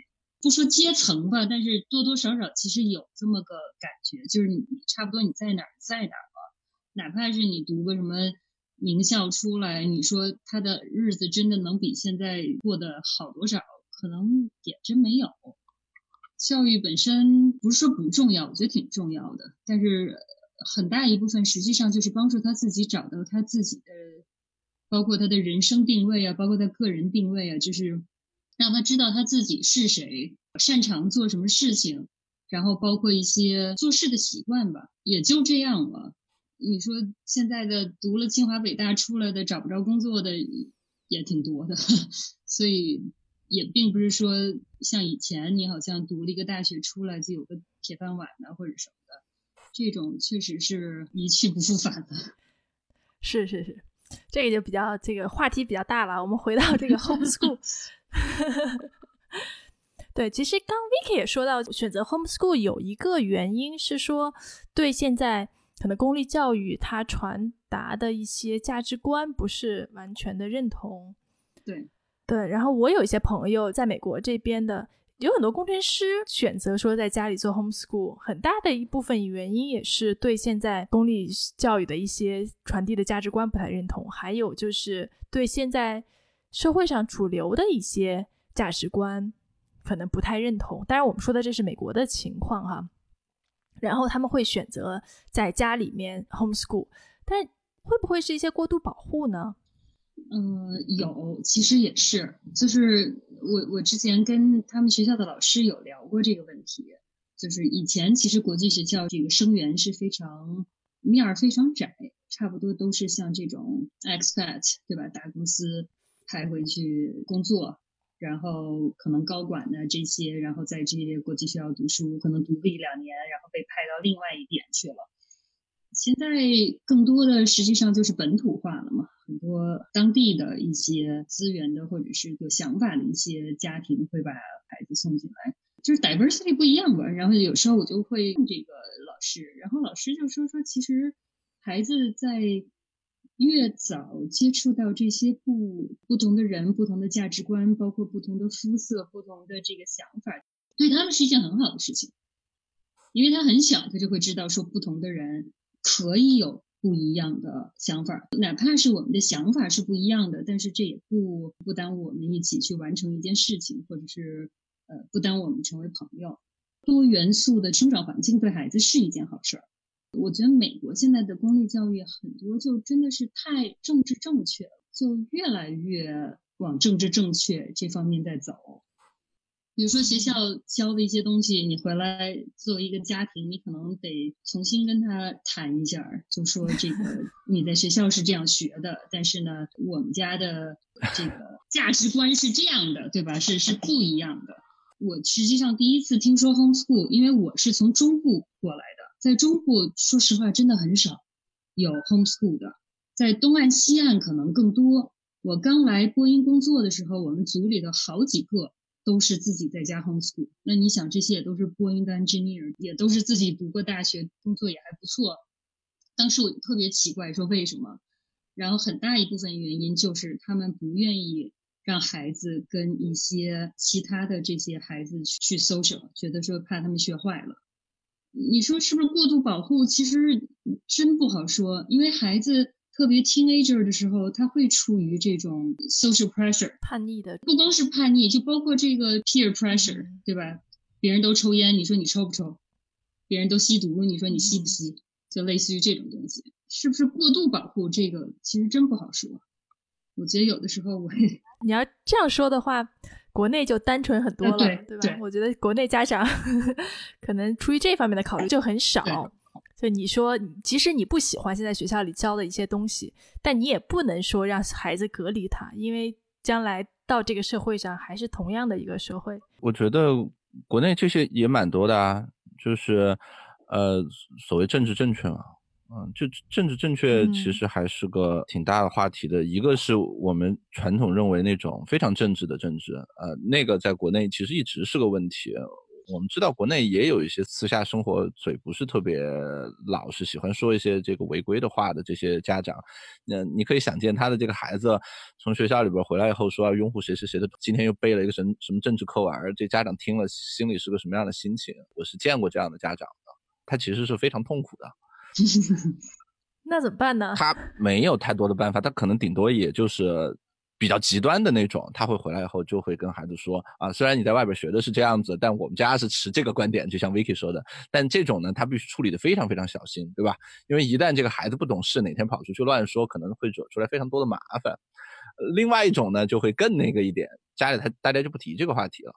不说阶层吧，但是多多少少其实有这么个感觉，就是你差不多你在哪儿在哪儿吧，哪怕是你读个什么。名校出来，你说他的日子真的能比现在过得好多少？可能也真没有。教育本身不是说不重要，我觉得挺重要的，但是很大一部分实际上就是帮助他自己找到他自己的，包括他的人生定位啊，包括他个人定位啊，就是让他知道他自己是谁，擅长做什么事情，然后包括一些做事的习惯吧，也就这样了。你说现在的读了清华北大出来的找不着工作的也挺多的，<laughs> 所以也并不是说像以前你好像读了一个大学出来就有个铁饭碗的或者什么，这种确实是一去不复返的。<laughs> 是是是，这个就比较这个话题比较大了。我们回到这个 <laughs> homeschool。<laughs> 对，其实刚 Vicky 也说到，选择 homeschool 有一个原因是说，对现在可能公立教育它传达的一些价值观不是完全的认同。对对，然后我有一些朋友在美国这边的，有很多工程师选择说在家里做 homeschool，很大的一部分原因也是对现在公立教育的一些传递的价值观不太认同，还有就是对现在社会上主流的一些价值观。可能不太认同，当然我们说的这是美国的情况哈。然后他们会选择在家里面 homeschool，但会不会是一些过度保护呢？嗯，有，其实也是，就是我我之前跟他们学校的老师有聊过这个问题，就是以前其实国际学校这个生源是非常面儿非常窄，差不多都是像这种 expat 对吧？大公司派回去工作。然后可能高管的这些，然后在这些国际学校读书，可能读个一两年，然后被派到另外一点去了。现在更多的实际上就是本土化了嘛，很多当地的一些资源的或者是有想法的一些家庭会把孩子送进来，就是 diversity 不一样吧。然后有时候我就会问这个老师，然后老师就说说，其实孩子在。越早接触到这些不不同的人、不同的价值观，包括不同的肤色、不同的这个想法，对他们是一件很好的事情，因为他很小，他就会知道说不同的人可以有不一样的想法，哪怕是我们的想法是不一样的，但是这也不不耽误我们一起去完成一件事情，或者是呃不耽误我们成为朋友。多元素的生长环境对孩子是一件好事儿。我觉得美国现在的公立教育很多就真的是太政治正确了，就越来越往政治正确这方面在走。比如说学校教的一些东西，你回来作为一个家庭，你可能得重新跟他谈一下，就说这个 <laughs> 你在学校是这样学的，但是呢，我们家的这个价值观是这样的，对吧？是是不一样的。我实际上第一次听说 homeschool，因为我是从中部过来的。在中部，说实话，真的很少有 homeschool 的。在东岸、西岸可能更多。我刚来波音工作的时候，我们组里的好几个都是自己在家 homeschool。那你想，这些也都是波音的 engineer，也都是自己读过大学，工作也还不错。当时我特别奇怪，说为什么？然后很大一部分原因就是他们不愿意让孩子跟一些其他的这些孩子去 social，觉得说怕他们学坏了。你说是不是过度保护？其实真不好说，因为孩子特别 teenager 的时候，他会处于这种 social pressure 叛逆的，不光是叛逆，就包括这个 peer pressure，对吧？别人都抽烟，你说你抽不抽？别人都吸毒，你说你吸不吸？就类似于这种东西，是不是过度保护？这个其实真不好说。我觉得有的时候我也，<laughs> 你要这样说的话。国内就单纯很多了，对吧？我觉得国内家长 <laughs> 可能出于这方面的考虑就很少。所以你说，即使你不喜欢现在学校里教的一些东西，但你也不能说让孩子隔离他，因为将来到这个社会上还是同样的一个社会。我觉得国内这些也蛮多的啊，就是呃，所谓政治正确嘛。嗯，就政治正确其实还是个挺大的话题的。一个是我们传统认为那种非常政治的政治，呃，那个在国内其实一直是个问题。我们知道国内也有一些私下生活嘴不是特别老实，喜欢说一些这个违规的话的这些家长。那你可以想见他的这个孩子从学校里边回来以后说要拥护谁谁谁的，今天又背了一个什什么政治课文，这家长听了心里是个什么样的心情？我是见过这样的家长的，他其实是非常痛苦的。<laughs> 那怎么办呢？他没有太多的办法，他可能顶多也就是比较极端的那种。他会回来以后就会跟孩子说啊，虽然你在外边学的是这样子，但我们家是持这个观点，就像 Vicky 说的。但这种呢，他必须处理的非常非常小心，对吧？因为一旦这个孩子不懂事，哪天跑出去乱说，可能会惹出来非常多的麻烦。另外一种呢，就会更那个一点，家里他大家就不提这个话题了。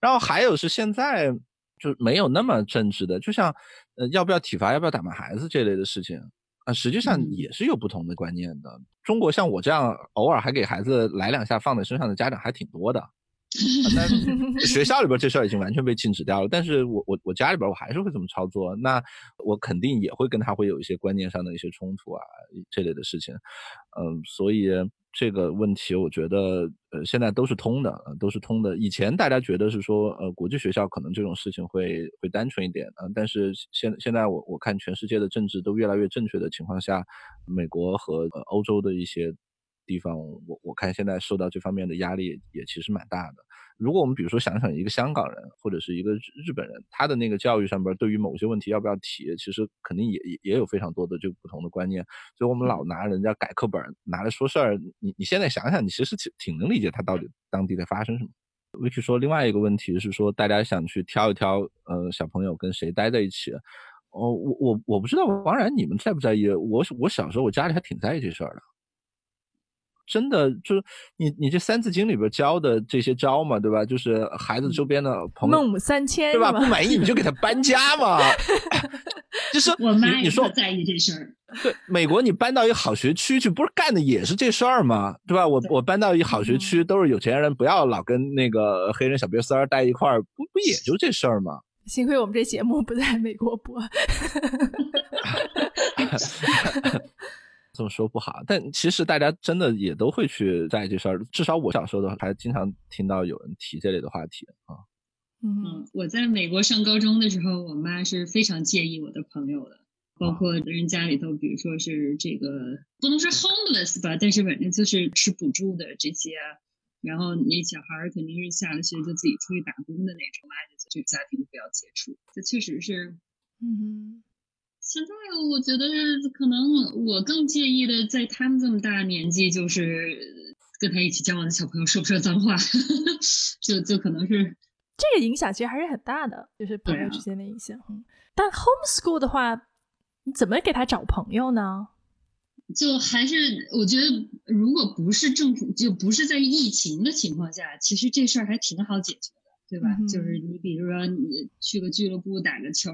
然后还有是现在。就没有那么正直的，就像，呃，要不要体罚，要不要打骂孩子这类的事情，啊，实际上也是有不同的观念的。中国像我这样偶尔还给孩子来两下放在身上的家长还挺多的，但 <laughs> 学校里边这事儿已经完全被禁止掉了。但是我我我家里边我还是会这么操作，那我肯定也会跟他会有一些观念上的一些冲突啊这类的事情。嗯，所以。这个问题，我觉得，呃，现在都是通的，都是通的。以前大家觉得是说，呃，国际学校可能这种事情会会单纯一点啊，但是现现在我我看全世界的政治都越来越正确的情况下，美国和呃欧洲的一些。地方，我我看现在受到这方面的压力也其实蛮大的。如果我们比如说想想一个香港人或者是一个日本人，他的那个教育上边对于某些问题要不要提，其实肯定也也也有非常多的这个不同的观念。所以我们老拿人家改课本拿来说事儿，你你现在想想，你其实挺挺能理解他到底当地在发生什么。Vicky 说另外一个问题是说，大家想去挑一挑，呃，小朋友跟谁待在一起。哦，我我我不知道王然你们在不在意？我我小时候我家里还挺在意这事儿的。真的就是你，你这《三字经》里边教的这些招嘛，对吧？就是孩子周边的朋友，孟母三迁，对吧？不满意你就给他搬家嘛。<laughs> 就是我妈你说在意这事儿。对，美国你搬到一个好学区去，不是干的也是这事儿吗？对吧？我我搬到一好学区，都是有钱人，不要老跟那个黑人小瘪三儿待一块儿，不不也就这事儿吗？<laughs> 幸亏我们这节目不在美国播。<laughs> 这么说不好，但其实大家真的也都会去在意这事儿。至少我小时候的还经常听到有人提这类的话题啊。嗯，我在美国上高中的时候，我妈是非常介意我的朋友的，包括人家里头，比如说是这个不能说 homeless 吧，但是反正就是吃补助的这些，然后那小孩肯定是下了学就自己出去打工的那种，妈就这个家庭不要接触。这确实是，嗯。现在我觉得可能我更介意的，在他们这么大年纪，就是跟他一起交往的小朋友说不说脏话，<laughs> 就就可能是这个影响，其实还是很大的，就是朋友之间的影响。但 homeschool 的话，你怎么给他找朋友呢？就还是我觉得，如果不是政府，就不是在疫情的情况下，其实这事儿还挺好解决的，对吧？就是你比如说，你去个俱乐部打个球。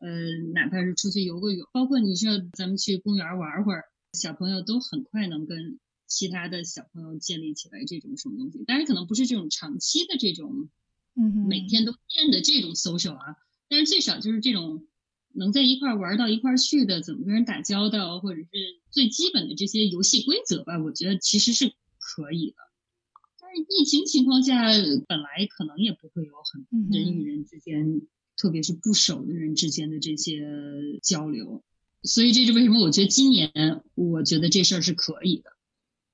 呃，哪怕是出去游个泳，包括你说咱们去公园玩会儿，小朋友都很快能跟其他的小朋友建立起来这种什么东西。当然，可能不是这种长期的这种，嗯，每天都见的这种 social 啊，但是最少就是这种能在一块玩到一块去的，怎么跟人打交道，或者是最基本的这些游戏规则吧，我觉得其实是可以的。但是疫情情况下，本来可能也不会有很人与人之间。特别是不熟的人之间的这些交流，所以这是为什么我觉得今年我觉得这事儿是可以的，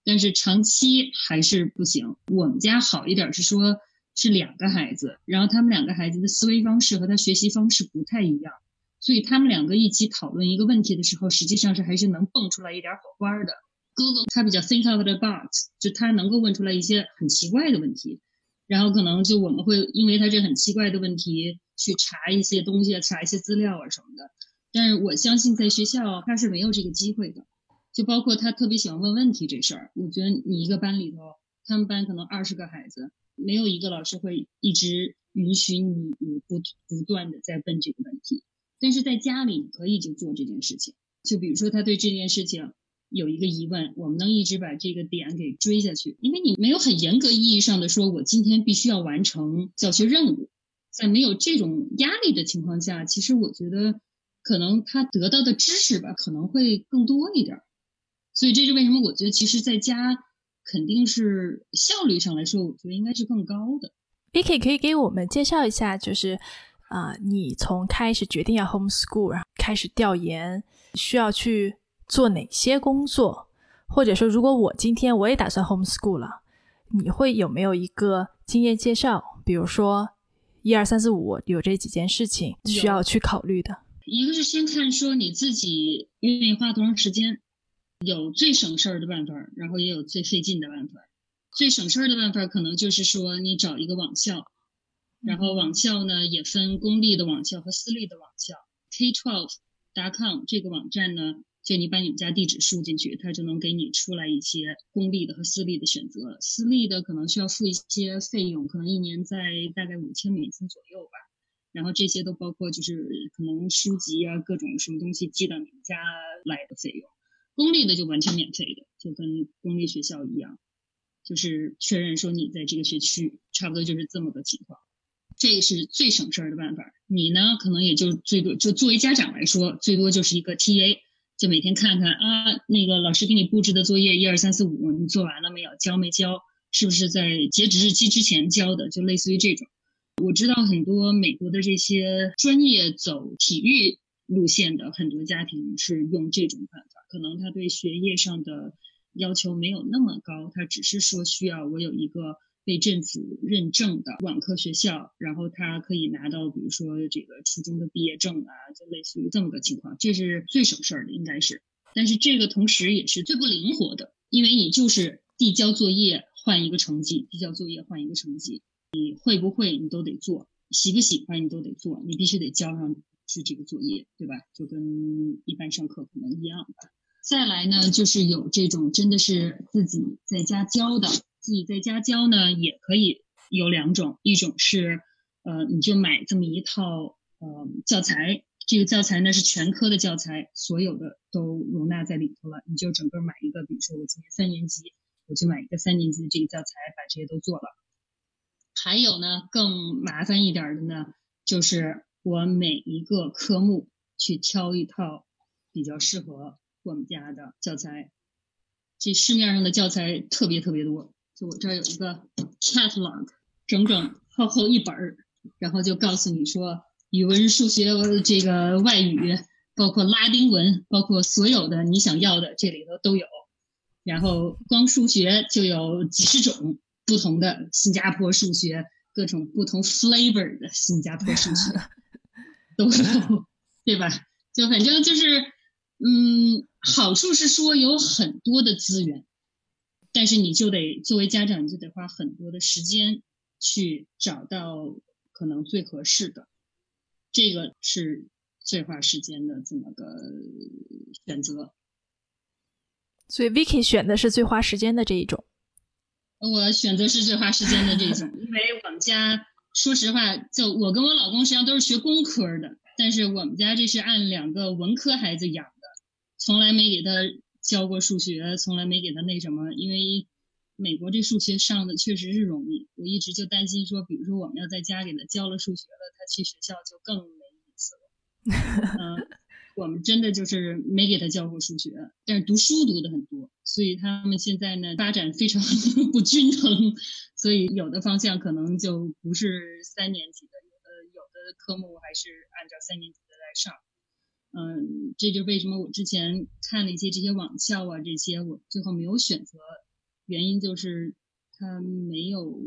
但是长期还是不行。我们家好一点是说，是两个孩子，然后他们两个孩子的思维方式和他学习方式不太一样，所以他们两个一起讨论一个问题的时候，实际上是还是能蹦出来一点火花的。哥哥他比较 think out the box，就他能够问出来一些很奇怪的问题，然后可能就我们会因为他这很奇怪的问题。去查一些东西啊，查一些资料啊什么的，但是我相信在学校他是没有这个机会的，就包括他特别喜欢问问题这事儿。我觉得你一个班里头，他们班可能二十个孩子，没有一个老师会一直允许你你不不断的在问这个问题。但是在家里可以就做这件事情，就比如说他对这件事情有一个疑问，我们能一直把这个点给追下去，因为你没有很严格意义上的说我今天必须要完成教学任务。在没有这种压力的情况下，其实我觉得可能他得到的知识吧，可能会更多一点。所以这是为什么？我觉得其实在家肯定是效率上来说，我觉得应该是更高的。Vicky 可以给我们介绍一下，就是啊，你从开始决定要 homeschool，然后开始调研，需要去做哪些工作？或者说，如果我今天我也打算 homeschool 了，你会有没有一个经验介绍？比如说。一二三四五，有这几件事情需要去考虑的。一个是先看说你自己愿意花多长时间，有最省事儿的办法，然后也有最费劲的办法。最省事儿的办法可能就是说你找一个网校，然后网校呢也分公立的网校和私立的网校。K12.com 这个网站呢。就你把你们家地址输进去，它就能给你出来一些公立的和私立的选择。私立的可能需要付一些费用，可能一年在大概五千美金左右吧。然后这些都包括就是可能书籍啊各种什么东西寄到你们家来的费用。公立的就完全免费的，就跟公立学校一样。就是确认说你在这个学区，差不多就是这么个情况。这是最省事儿的办法。你呢，可能也就最多就作为家长来说，最多就是一个 TA，就每天看看啊，那个老师给你布置的作业一二三四五，你做完了没有？交没交？是不是在截止日期之前交的？就类似于这种。我知道很多美国的这些专业走体育路线的很多家庭是用这种办法，可能他对学业上的要求没有那么高，他只是说需要我有一个。被政府认证的网课学校，然后他可以拿到，比如说这个初中的毕业证啊，就类似于这么个情况，这是最省事儿的，应该是。但是这个同时也是最不灵活的，因为你就是递交作业换一个成绩，递交作业换一个成绩，你会不会你都得做，喜不喜欢你都得做，你必须得交上去这个作业，对吧？就跟一般上课可能一样吧。再来呢，就是有这种真的是自己在家教的。自己在家教呢，也可以有两种，一种是，呃，你就买这么一套呃教材，这个教材呢是全科的教材，所有的都容纳在里头了，你就整个买一个，比如说我今年三年级，我就买一个三年级的这个教材，把这些都做了。还有呢，更麻烦一点的呢，就是我每一个科目去挑一套比较适合我们家的教材，这市面上的教材特别特别多。就我这儿有一个 catalog，整整厚厚一本儿，然后就告诉你说，语文、数学、这个外语，包括拉丁文，包括所有的你想要的，这里头都有。然后光数学就有几十种不同的新加坡数学，各种不同 flavor 的新加坡数学都有，<laughs> 对吧？就反正就是，嗯，好处是说有很多的资源。但是你就得作为家长，你就得花很多的时间去找到可能最合适的，这个是最花时间的这么个选择。所以 Vicky 选的是最花时间的这一种。我选择是最花时间的这种，因为我们家说实话，就我跟我老公实际上都是学工科的，但是我们家这是按两个文科孩子养的，从来没给他。教过数学，从来没给他那什么，因为美国这数学上的确实是容易。我一直就担心说，比如说我们要在家给他教了数学了，他去学校就更没意思了。嗯，<laughs> 我们真的就是没给他教过数学，但是读书读的很多，所以他们现在呢发展非常不均衡，所以有的方向可能就不是三年级的，有的有的科目还是按照三年级的来上。嗯，这就是为什么我之前看了一些这些网校啊，这些我最后没有选择，原因就是它没有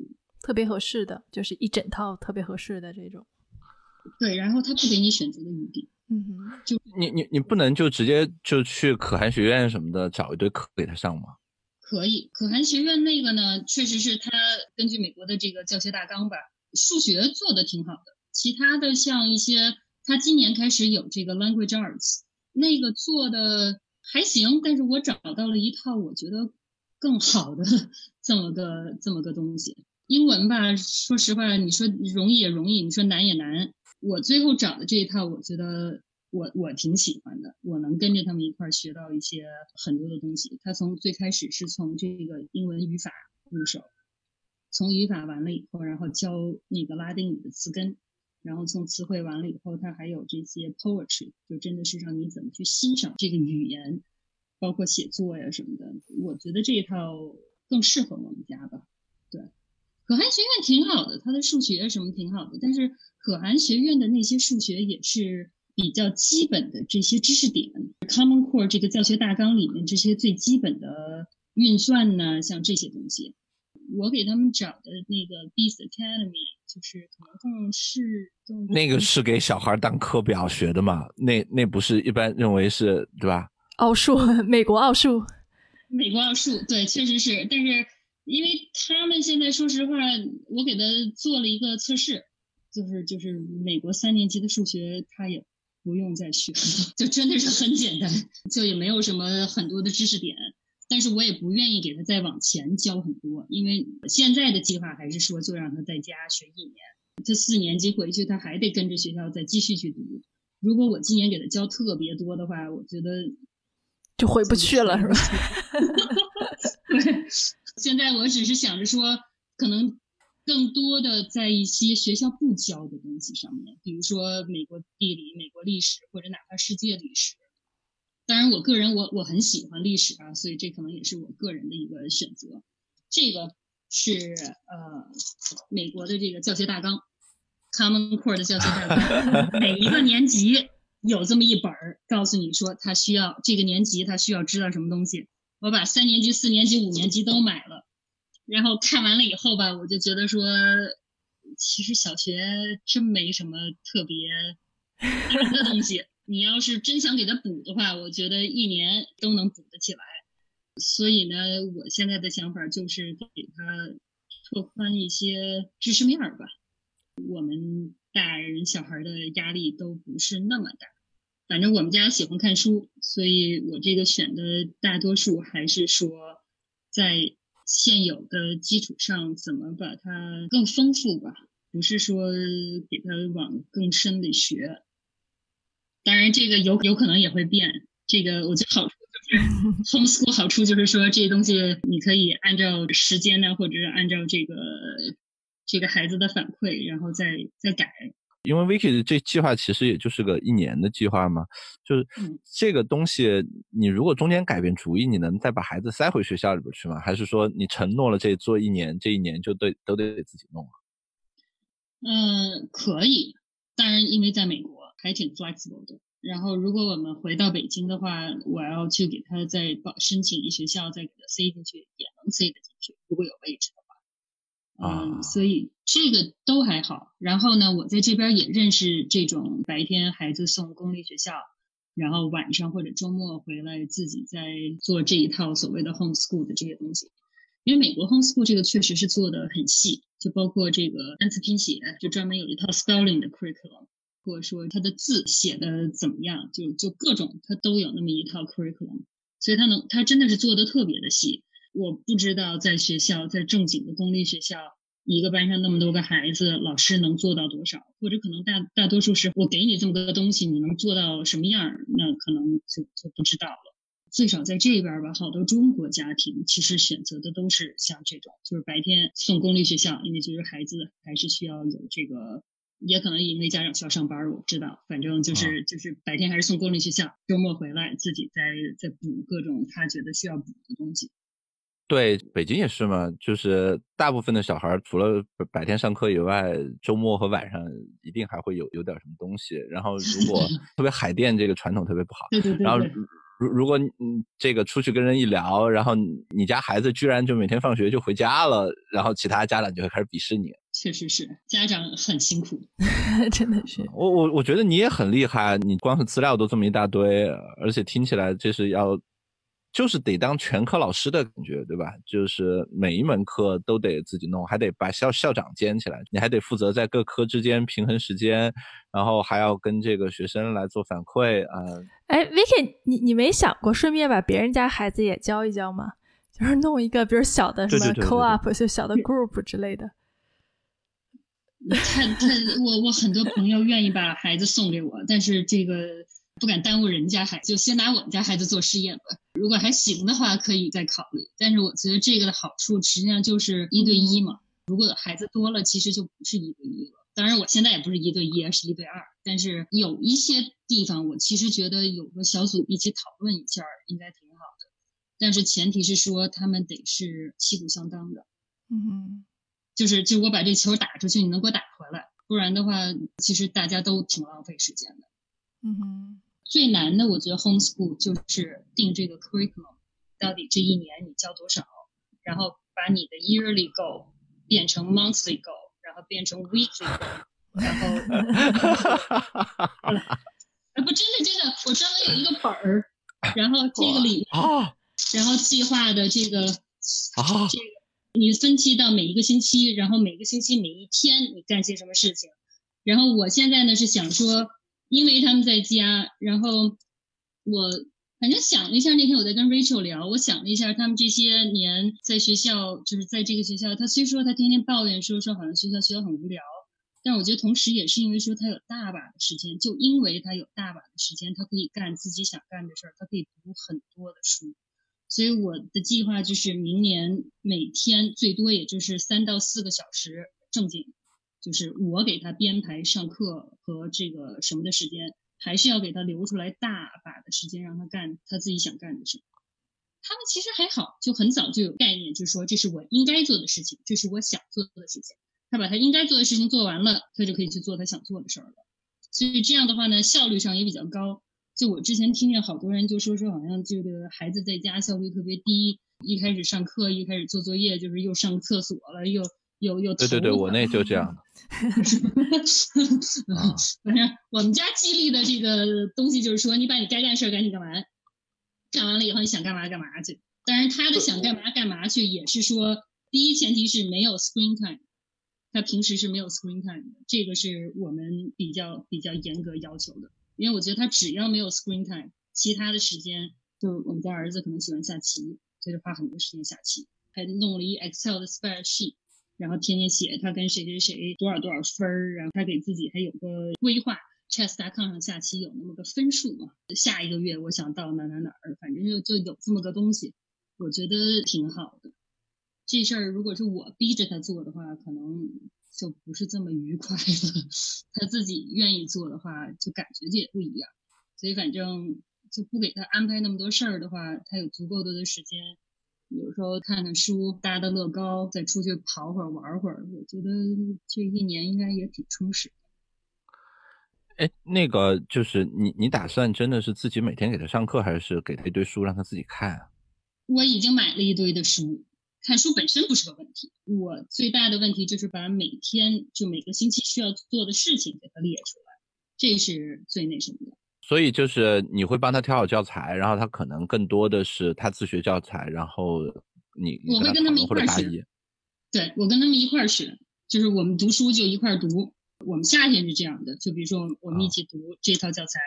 特别合适的，就是一整套特别合适的这种。对，然后他不给你选择的余地。嗯哼，就你你你不能就直接就去可汗学院什么的找一堆课给他上吗？可以，可汗学院那个呢，确实是他根据美国的这个教学大纲吧，数学做的挺好的，其他的像一些。他今年开始有这个 language arts，那个做的还行，但是我找到了一套我觉得更好的这么个这么个东西。英文吧，说实话，你说容易也容易，你说难也难。我最后找的这一套，我觉得我我挺喜欢的，我能跟着他们一块儿学到一些很多的东西。他从最开始是从这个英文语法入手，从语法完了以后，然后教那个拉丁语的词根。然后从词汇完了以后，它还有这些 poetry，就真的是让你怎么去欣赏这个语言，包括写作呀什么的。我觉得这一套更适合我们家吧。对，可汗学院挺好的，它的数学什么挺好的，但是可汗学院的那些数学也是比较基本的这些知识点，Common Core 这个教学大纲里面这些最基本的运算呢，像这些东西。我给他们找的那个 Beast Academy，就是可能更是更那个是给小孩当课表学的嘛？那那不是一般认为是对吧？奥数，美国奥数，美国奥数，对，确实是。但是因为他们现在说实话，我给他做了一个测试，就是就是美国三年级的数学他也不用再学，就真的是很简单，就也没有什么很多的知识点。但是我也不愿意给他再往前教很多，因为现在的计划还是说就让他在家学一年，这四年级回去他还得跟着学校再继续去读。如果我今年给他教特别多的话，我觉得就回不去了，<laughs> 是吧？对现在我只是想着说，可能更多的在一些学校不教的东西上面，比如说美国地理、美国历史，或者哪怕世界历史。当然，我个人我我很喜欢历史啊，所以这可能也是我个人的一个选择。这个是呃美国的这个教学大纲，Common Core 的教学大纲，<laughs> 每一个年级有这么一本儿，告诉你说他需要这个年级他需要知道什么东西。我把三年级、四年级、五年级都买了，然后看完了以后吧，我就觉得说，其实小学真没什么特别 <laughs> 的东西。你要是真想给他补的话，我觉得一年都能补得起来。所以呢，我现在的想法就是给他拓宽一些知识面儿吧。我们大人小孩的压力都不是那么大。反正我们家喜欢看书，所以我这个选的大多数还是说，在现有的基础上怎么把它更丰富吧，不是说给他往更深的学。当然，这个有有可能也会变。这个我觉得好处就是 <laughs> homeschool 好处就是说，这些东西你可以按照时间呢，或者是按照这个这个孩子的反馈，然后再再改。因为 Vicky 这计划其实也就是个一年的计划嘛，就是这个东西，你如果中间改变主意，你能再把孩子塞回学校里边去吗？还是说你承诺了这做一年，这一年就对都得自己弄啊？嗯，可以。当然，因为在美国还挺 flexible 的。然后，如果我们回到北京的话，我要去给他再报申请一学校，再给他塞进去，也能塞得进去。如果有位置的话，嗯，所以这个都还好。然后呢，我在这边也认识这种白天孩子送公立学校，然后晚上或者周末回来自己在做这一套所谓的 homeschool 的这些东西。因为美国 homeschool 这个确实是做的很细，就包括这个单词拼写，就专门有一套 spelling 的 curriculum。或者说他的字写的怎么样，就就各种他都有那么一套 curriculum，所以他能他真的是做的特别的细。我不知道在学校在正经的公立学校，一个班上那么多个孩子，老师能做到多少？或者可能大大多数是我给你这么个东西，你能做到什么样？那可能就就不知道了。最少在这边吧，好多中国家庭其实选择的都是像这种，就是白天送公立学校，因为就是孩子还是需要有这个。也可能因为家长需要上班，我不知道。反正就是就是白天还是送公立学校，周末回来自己再再补各种他觉得需要补的东西。对，北京也是嘛，就是大部分的小孩除了白天上课以外，周末和晚上一定还会有有点什么东西。然后如果 <laughs> 特别海淀这个传统特别不好，对对对。然后如如果嗯这个出去跟人一聊，然后你家孩子居然就每天放学就回家了，然后其他家长就会开始鄙视你。确实是家长很辛苦，<laughs> 真的是。我我我觉得你也很厉害，你光是资料都这么一大堆，而且听起来这是要，就是得当全科老师的感觉，对吧？就是每一门课都得自己弄，还得把校校长兼起来，你还得负责在各科之间平衡时间，然后还要跟这个学生来做反馈啊。哎，Vicky，你你没想过顺便把别人家孩子也教一教吗？就是弄一个，比如小的什么 co-op，就小的 group 之类的。<laughs> 他他我我很多朋友愿意把孩子送给我，但是这个不敢耽误人家孩子，就先拿我们家孩子做试验吧。如果还行的话，可以再考虑。但是我觉得这个的好处实际上就是一对一嘛。如果孩子多了，其实就不是一对一了。当然，我现在也不是一对一，而是一对二。但是有一些地方，我其实觉得有个小组一起讨论一下，应该挺好的。但是前提是说他们得是旗鼓相当的。嗯。就是，就我把这球打出去，你能给我打回来，不然的话，其实大家都挺浪费时间的。嗯哼，最难的，我觉得 homeschool 就是定这个 curriculum，到底这一年你教多少，然后把你的 yearly goal 变成 monthly goal，然后变成 weekly goal，然后，<laughs> 哎，不，真的真的，我专门有一个本儿，然后这个里，然后计划的这个，啊，这个。你分期到每一个星期，然后每个星期每一天你干些什么事情？然后我现在呢是想说，因为他们在家，然后我反正想了一下，那天我在跟 Rachel 聊，我想了一下，他们这些年在学校，就是在这个学校，他虽说他天天抱怨说说好像学校学校很无聊，但我觉得同时也是因为说他有大把的时间，就因为他有大把的时间，他可以干自己想干的事儿，他可以读很多的书。所以我的计划就是明年每天最多也就是三到四个小时正经，就是我给他编排上课和这个什么的时间，还是要给他留出来大把的时间让他干他自己想干的事。他们其实还好，就很早就有概念，就是说这是我应该做的事情，这是我想做的事情。他把他应该做的事情做完了，他就可以去做他想做的事儿了。所以这样的话呢，效率上也比较高。就我之前听见好多人就说说，好像这个孩子在家效率特别低，一开始上课，一开始做作业，就是又上厕所了，又又又。对对对，我那就这样。<laughs> 反正我们家激励的这个东西就是说，你把你该干事儿赶紧干完，干完了以后你想干嘛干嘛去。当然他的想干嘛干嘛去，也是说，第一前提是没有 screen time。他平时是没有 screen time 的，这个是我们比较比较严格要求的。因为我觉得他只要没有 screen time，其他的时间，就我们家儿子可能喜欢下棋，他就花很多时间下棋，还弄了一 Excel 的 spreadsheet，然后天天写他跟谁谁谁多少多少分儿，然后他给自己还有个规划，chess.com 上下棋有那么个分数嘛，下一个月我想到哪哪哪儿，反正就就有这么个东西，我觉得挺好的。这事儿如果是我逼着他做的话，可能就不是这么愉快了。<laughs> 他自己愿意做的话，就感觉就也不一样。所以反正就不给他安排那么多事儿的话，他有足够多的时间，有时候看看书、搭搭乐高，再出去跑会儿、玩会儿。我觉得这一年应该也挺充实。哎，那个就是你，你打算真的是自己每天给他上课，还是给他一堆书让他自己看？啊我已经买了一堆的书。看书本身不是个问题，我最大的问题就是把每天就每个星期需要做的事情给它列出来，这是最那什么的。所以就是你会帮他挑好教材，然后他可能更多的是他自学教材，然后你我会跟他们一块儿学。对，我跟他们一块儿学，就是我们读书就一块儿读。我们夏天是这样的，就比如说我们一起读这套教材，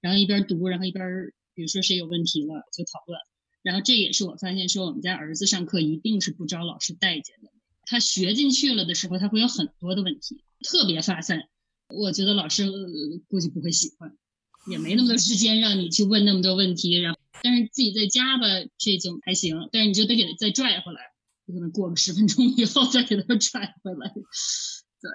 然后一边读，然后一边比如说谁有问题了就讨论。然后这也是我发现，说我们家儿子上课一定是不招老师待见的。他学进去了的时候，他会有很多的问题，特别发散。我觉得老师估计不会喜欢，也没那么多时间让你去问那么多问题。然后，但是自己在家吧，这就还行。但是你就得给他再拽回来，可能过个十分钟以后再给他拽回来。对，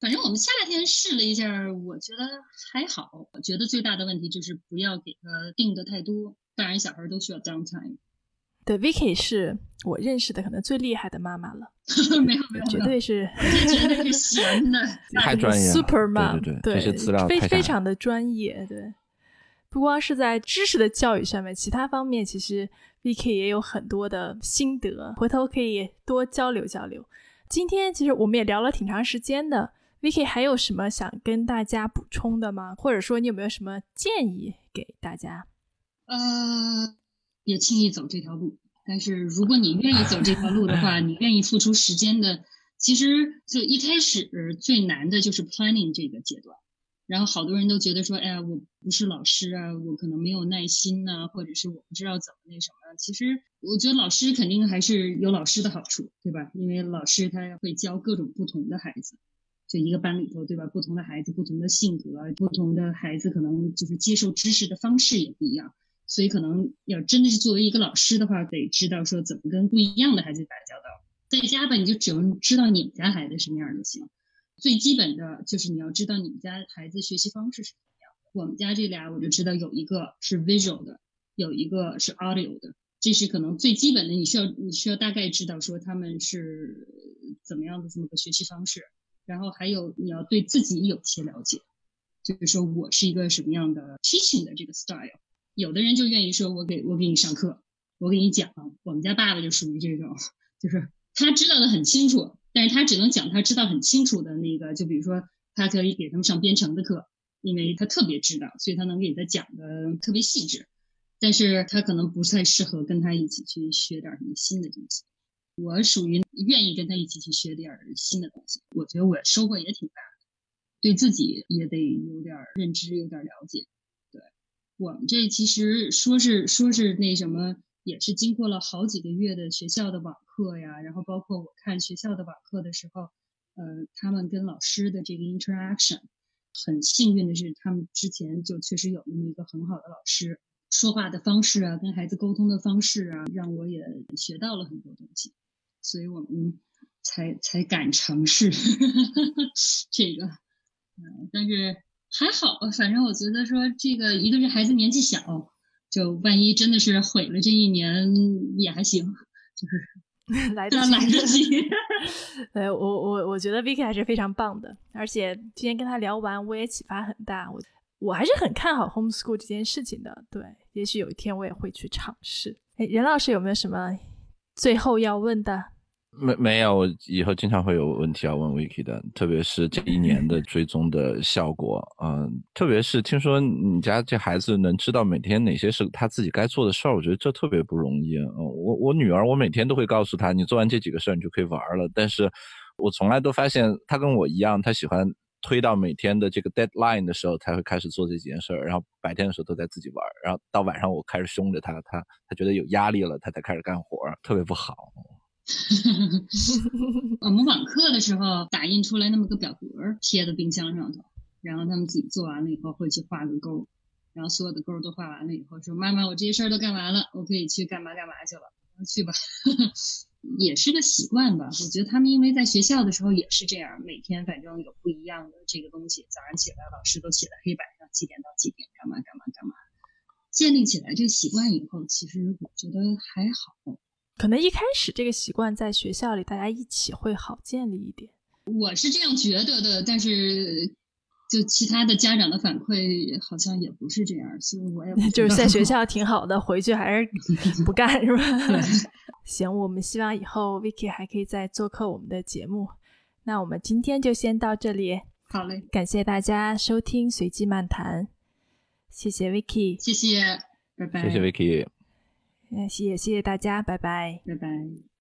反正我们夏天试了一下，我觉得还好。我觉得最大的问题就是不要给他定的太多。大人小孩都需要 downtime。对，Vicky 是我认识的可能最厉害的妈妈了。<laughs> 没有没有，绝对是，绝对是闲的，<laughs> 太专业了。Super mom，对对，这些资料非非常的专业。对，不光是在知识的教育上面，其他方面其实 Vicky 也有很多的心得，回头可以多交流交流。今天其实我们也聊了挺长时间的，Vicky 还有什么想跟大家补充的吗？或者说你有没有什么建议给大家？呃，别轻易走这条路。但是如果你愿意走这条路的话，你愿意付出时间的，其实就一开始最难的就是 planning 这个阶段。然后好多人都觉得说，哎呀，我不是老师啊，我可能没有耐心呐，或者是我不知道怎么那什么。其实我觉得老师肯定还是有老师的好处，对吧？因为老师他会教各种不同的孩子，就一个班里头，对吧？不同的孩子，不同的性格，不同的孩子可能就是接受知识的方式也不一样。所以可能要真的是作为一个老师的话，得知道说怎么跟不一样的孩子打交道。在家吧，你就只用知道你们家孩子什么样就行。最基本的就是你要知道你们家孩子学习方式是怎么样。我们家这俩我就知道有一个是 visual 的，有一个是 audio 的。这是可能最基本的，你需要你需要大概知道说他们是怎么样的这么个学习方式。然后还有你要对自己有些了解，就是说我是一个什么样的 teaching 的这个 style。有的人就愿意说，我给我给你上课，我给你讲。我们家爸爸就属于这种，就是他知道的很清楚，但是他只能讲他知道很清楚的那个。就比如说，他可以给他们上编程的课，因为他特别知道，所以他能给他讲的特别细致。但是他可能不太适合跟他一起去学点什么新的东西。我属于愿意跟他一起去学点新的东西，我觉得我收获也挺大的，对自己也得有点认知，有点了解。我们这其实说是说是那什么，也是经过了好几个月的学校的网课呀，然后包括我看学校的网课的时候，呃，他们跟老师的这个 interaction，很幸运的是，他们之前就确实有那么一个很好的老师，说话的方式啊，跟孩子沟通的方式啊，让我也学到了很多东西，所以我们才才敢尝试 <laughs> 这个。嗯，但是还好，反正我觉得说这个一个是孩子年纪小，就万一真的是毁了这一年也还行，就是 <laughs> 来得及，来得及。<laughs> 对我我我觉得 Vicky 还是非常棒的，而且今天跟他聊完，我也启发很大。我我还是很看好 homeschool 这件事情的。对，也许有一天我也会去尝试。哎，任老师有没有什么最后要问的？没没有，我以后经常会有问题要问 Vicky 的，特别是这一年的追踪的效果。嗯，特别是听说你家这孩子能知道每天哪些是他自己该做的事儿，我觉得这特别不容易。嗯，我我女儿，我每天都会告诉她，你做完这几个事儿，你就可以玩了。但是我从来都发现她跟我一样，她喜欢推到每天的这个 deadline 的时候才会开始做这几件事儿，然后白天的时候都在自己玩，然后到晚上我开始凶着她，她她觉得有压力了，她才开始干活，特别不好。我们网课的时候打印出来那么个表格贴在冰箱上头，然后他们自己做完了以后会去画个勾，然后所有的勾都画完了以后说：“妈妈，我这些事儿都干完了，我可以去干嘛干嘛去了。”去吧，<laughs> 也是个习惯吧。我觉得他们因为在学校的时候也是这样，每天反正有不一样的这个东西。早上起来老师都写在黑板上，几点到几点干嘛干嘛干嘛。建立起来这个习惯以后，其实我觉得还好。可能一开始这个习惯在学校里大家一起会好建立一点，我是这样觉得的。但是就其他的家长的反馈好像也不是这样，所以我也 <laughs> 就是在学校 <laughs> 挺好的，回去还是不干是吧？<laughs> 行，我们希望以后 Vicky 还可以再做客我们的节目。那我们今天就先到这里，好嘞，感谢大家收听随机漫谈，谢谢 Vicky，谢谢，拜拜，谢谢 Vicky。谢谢谢谢大家，拜拜，拜拜。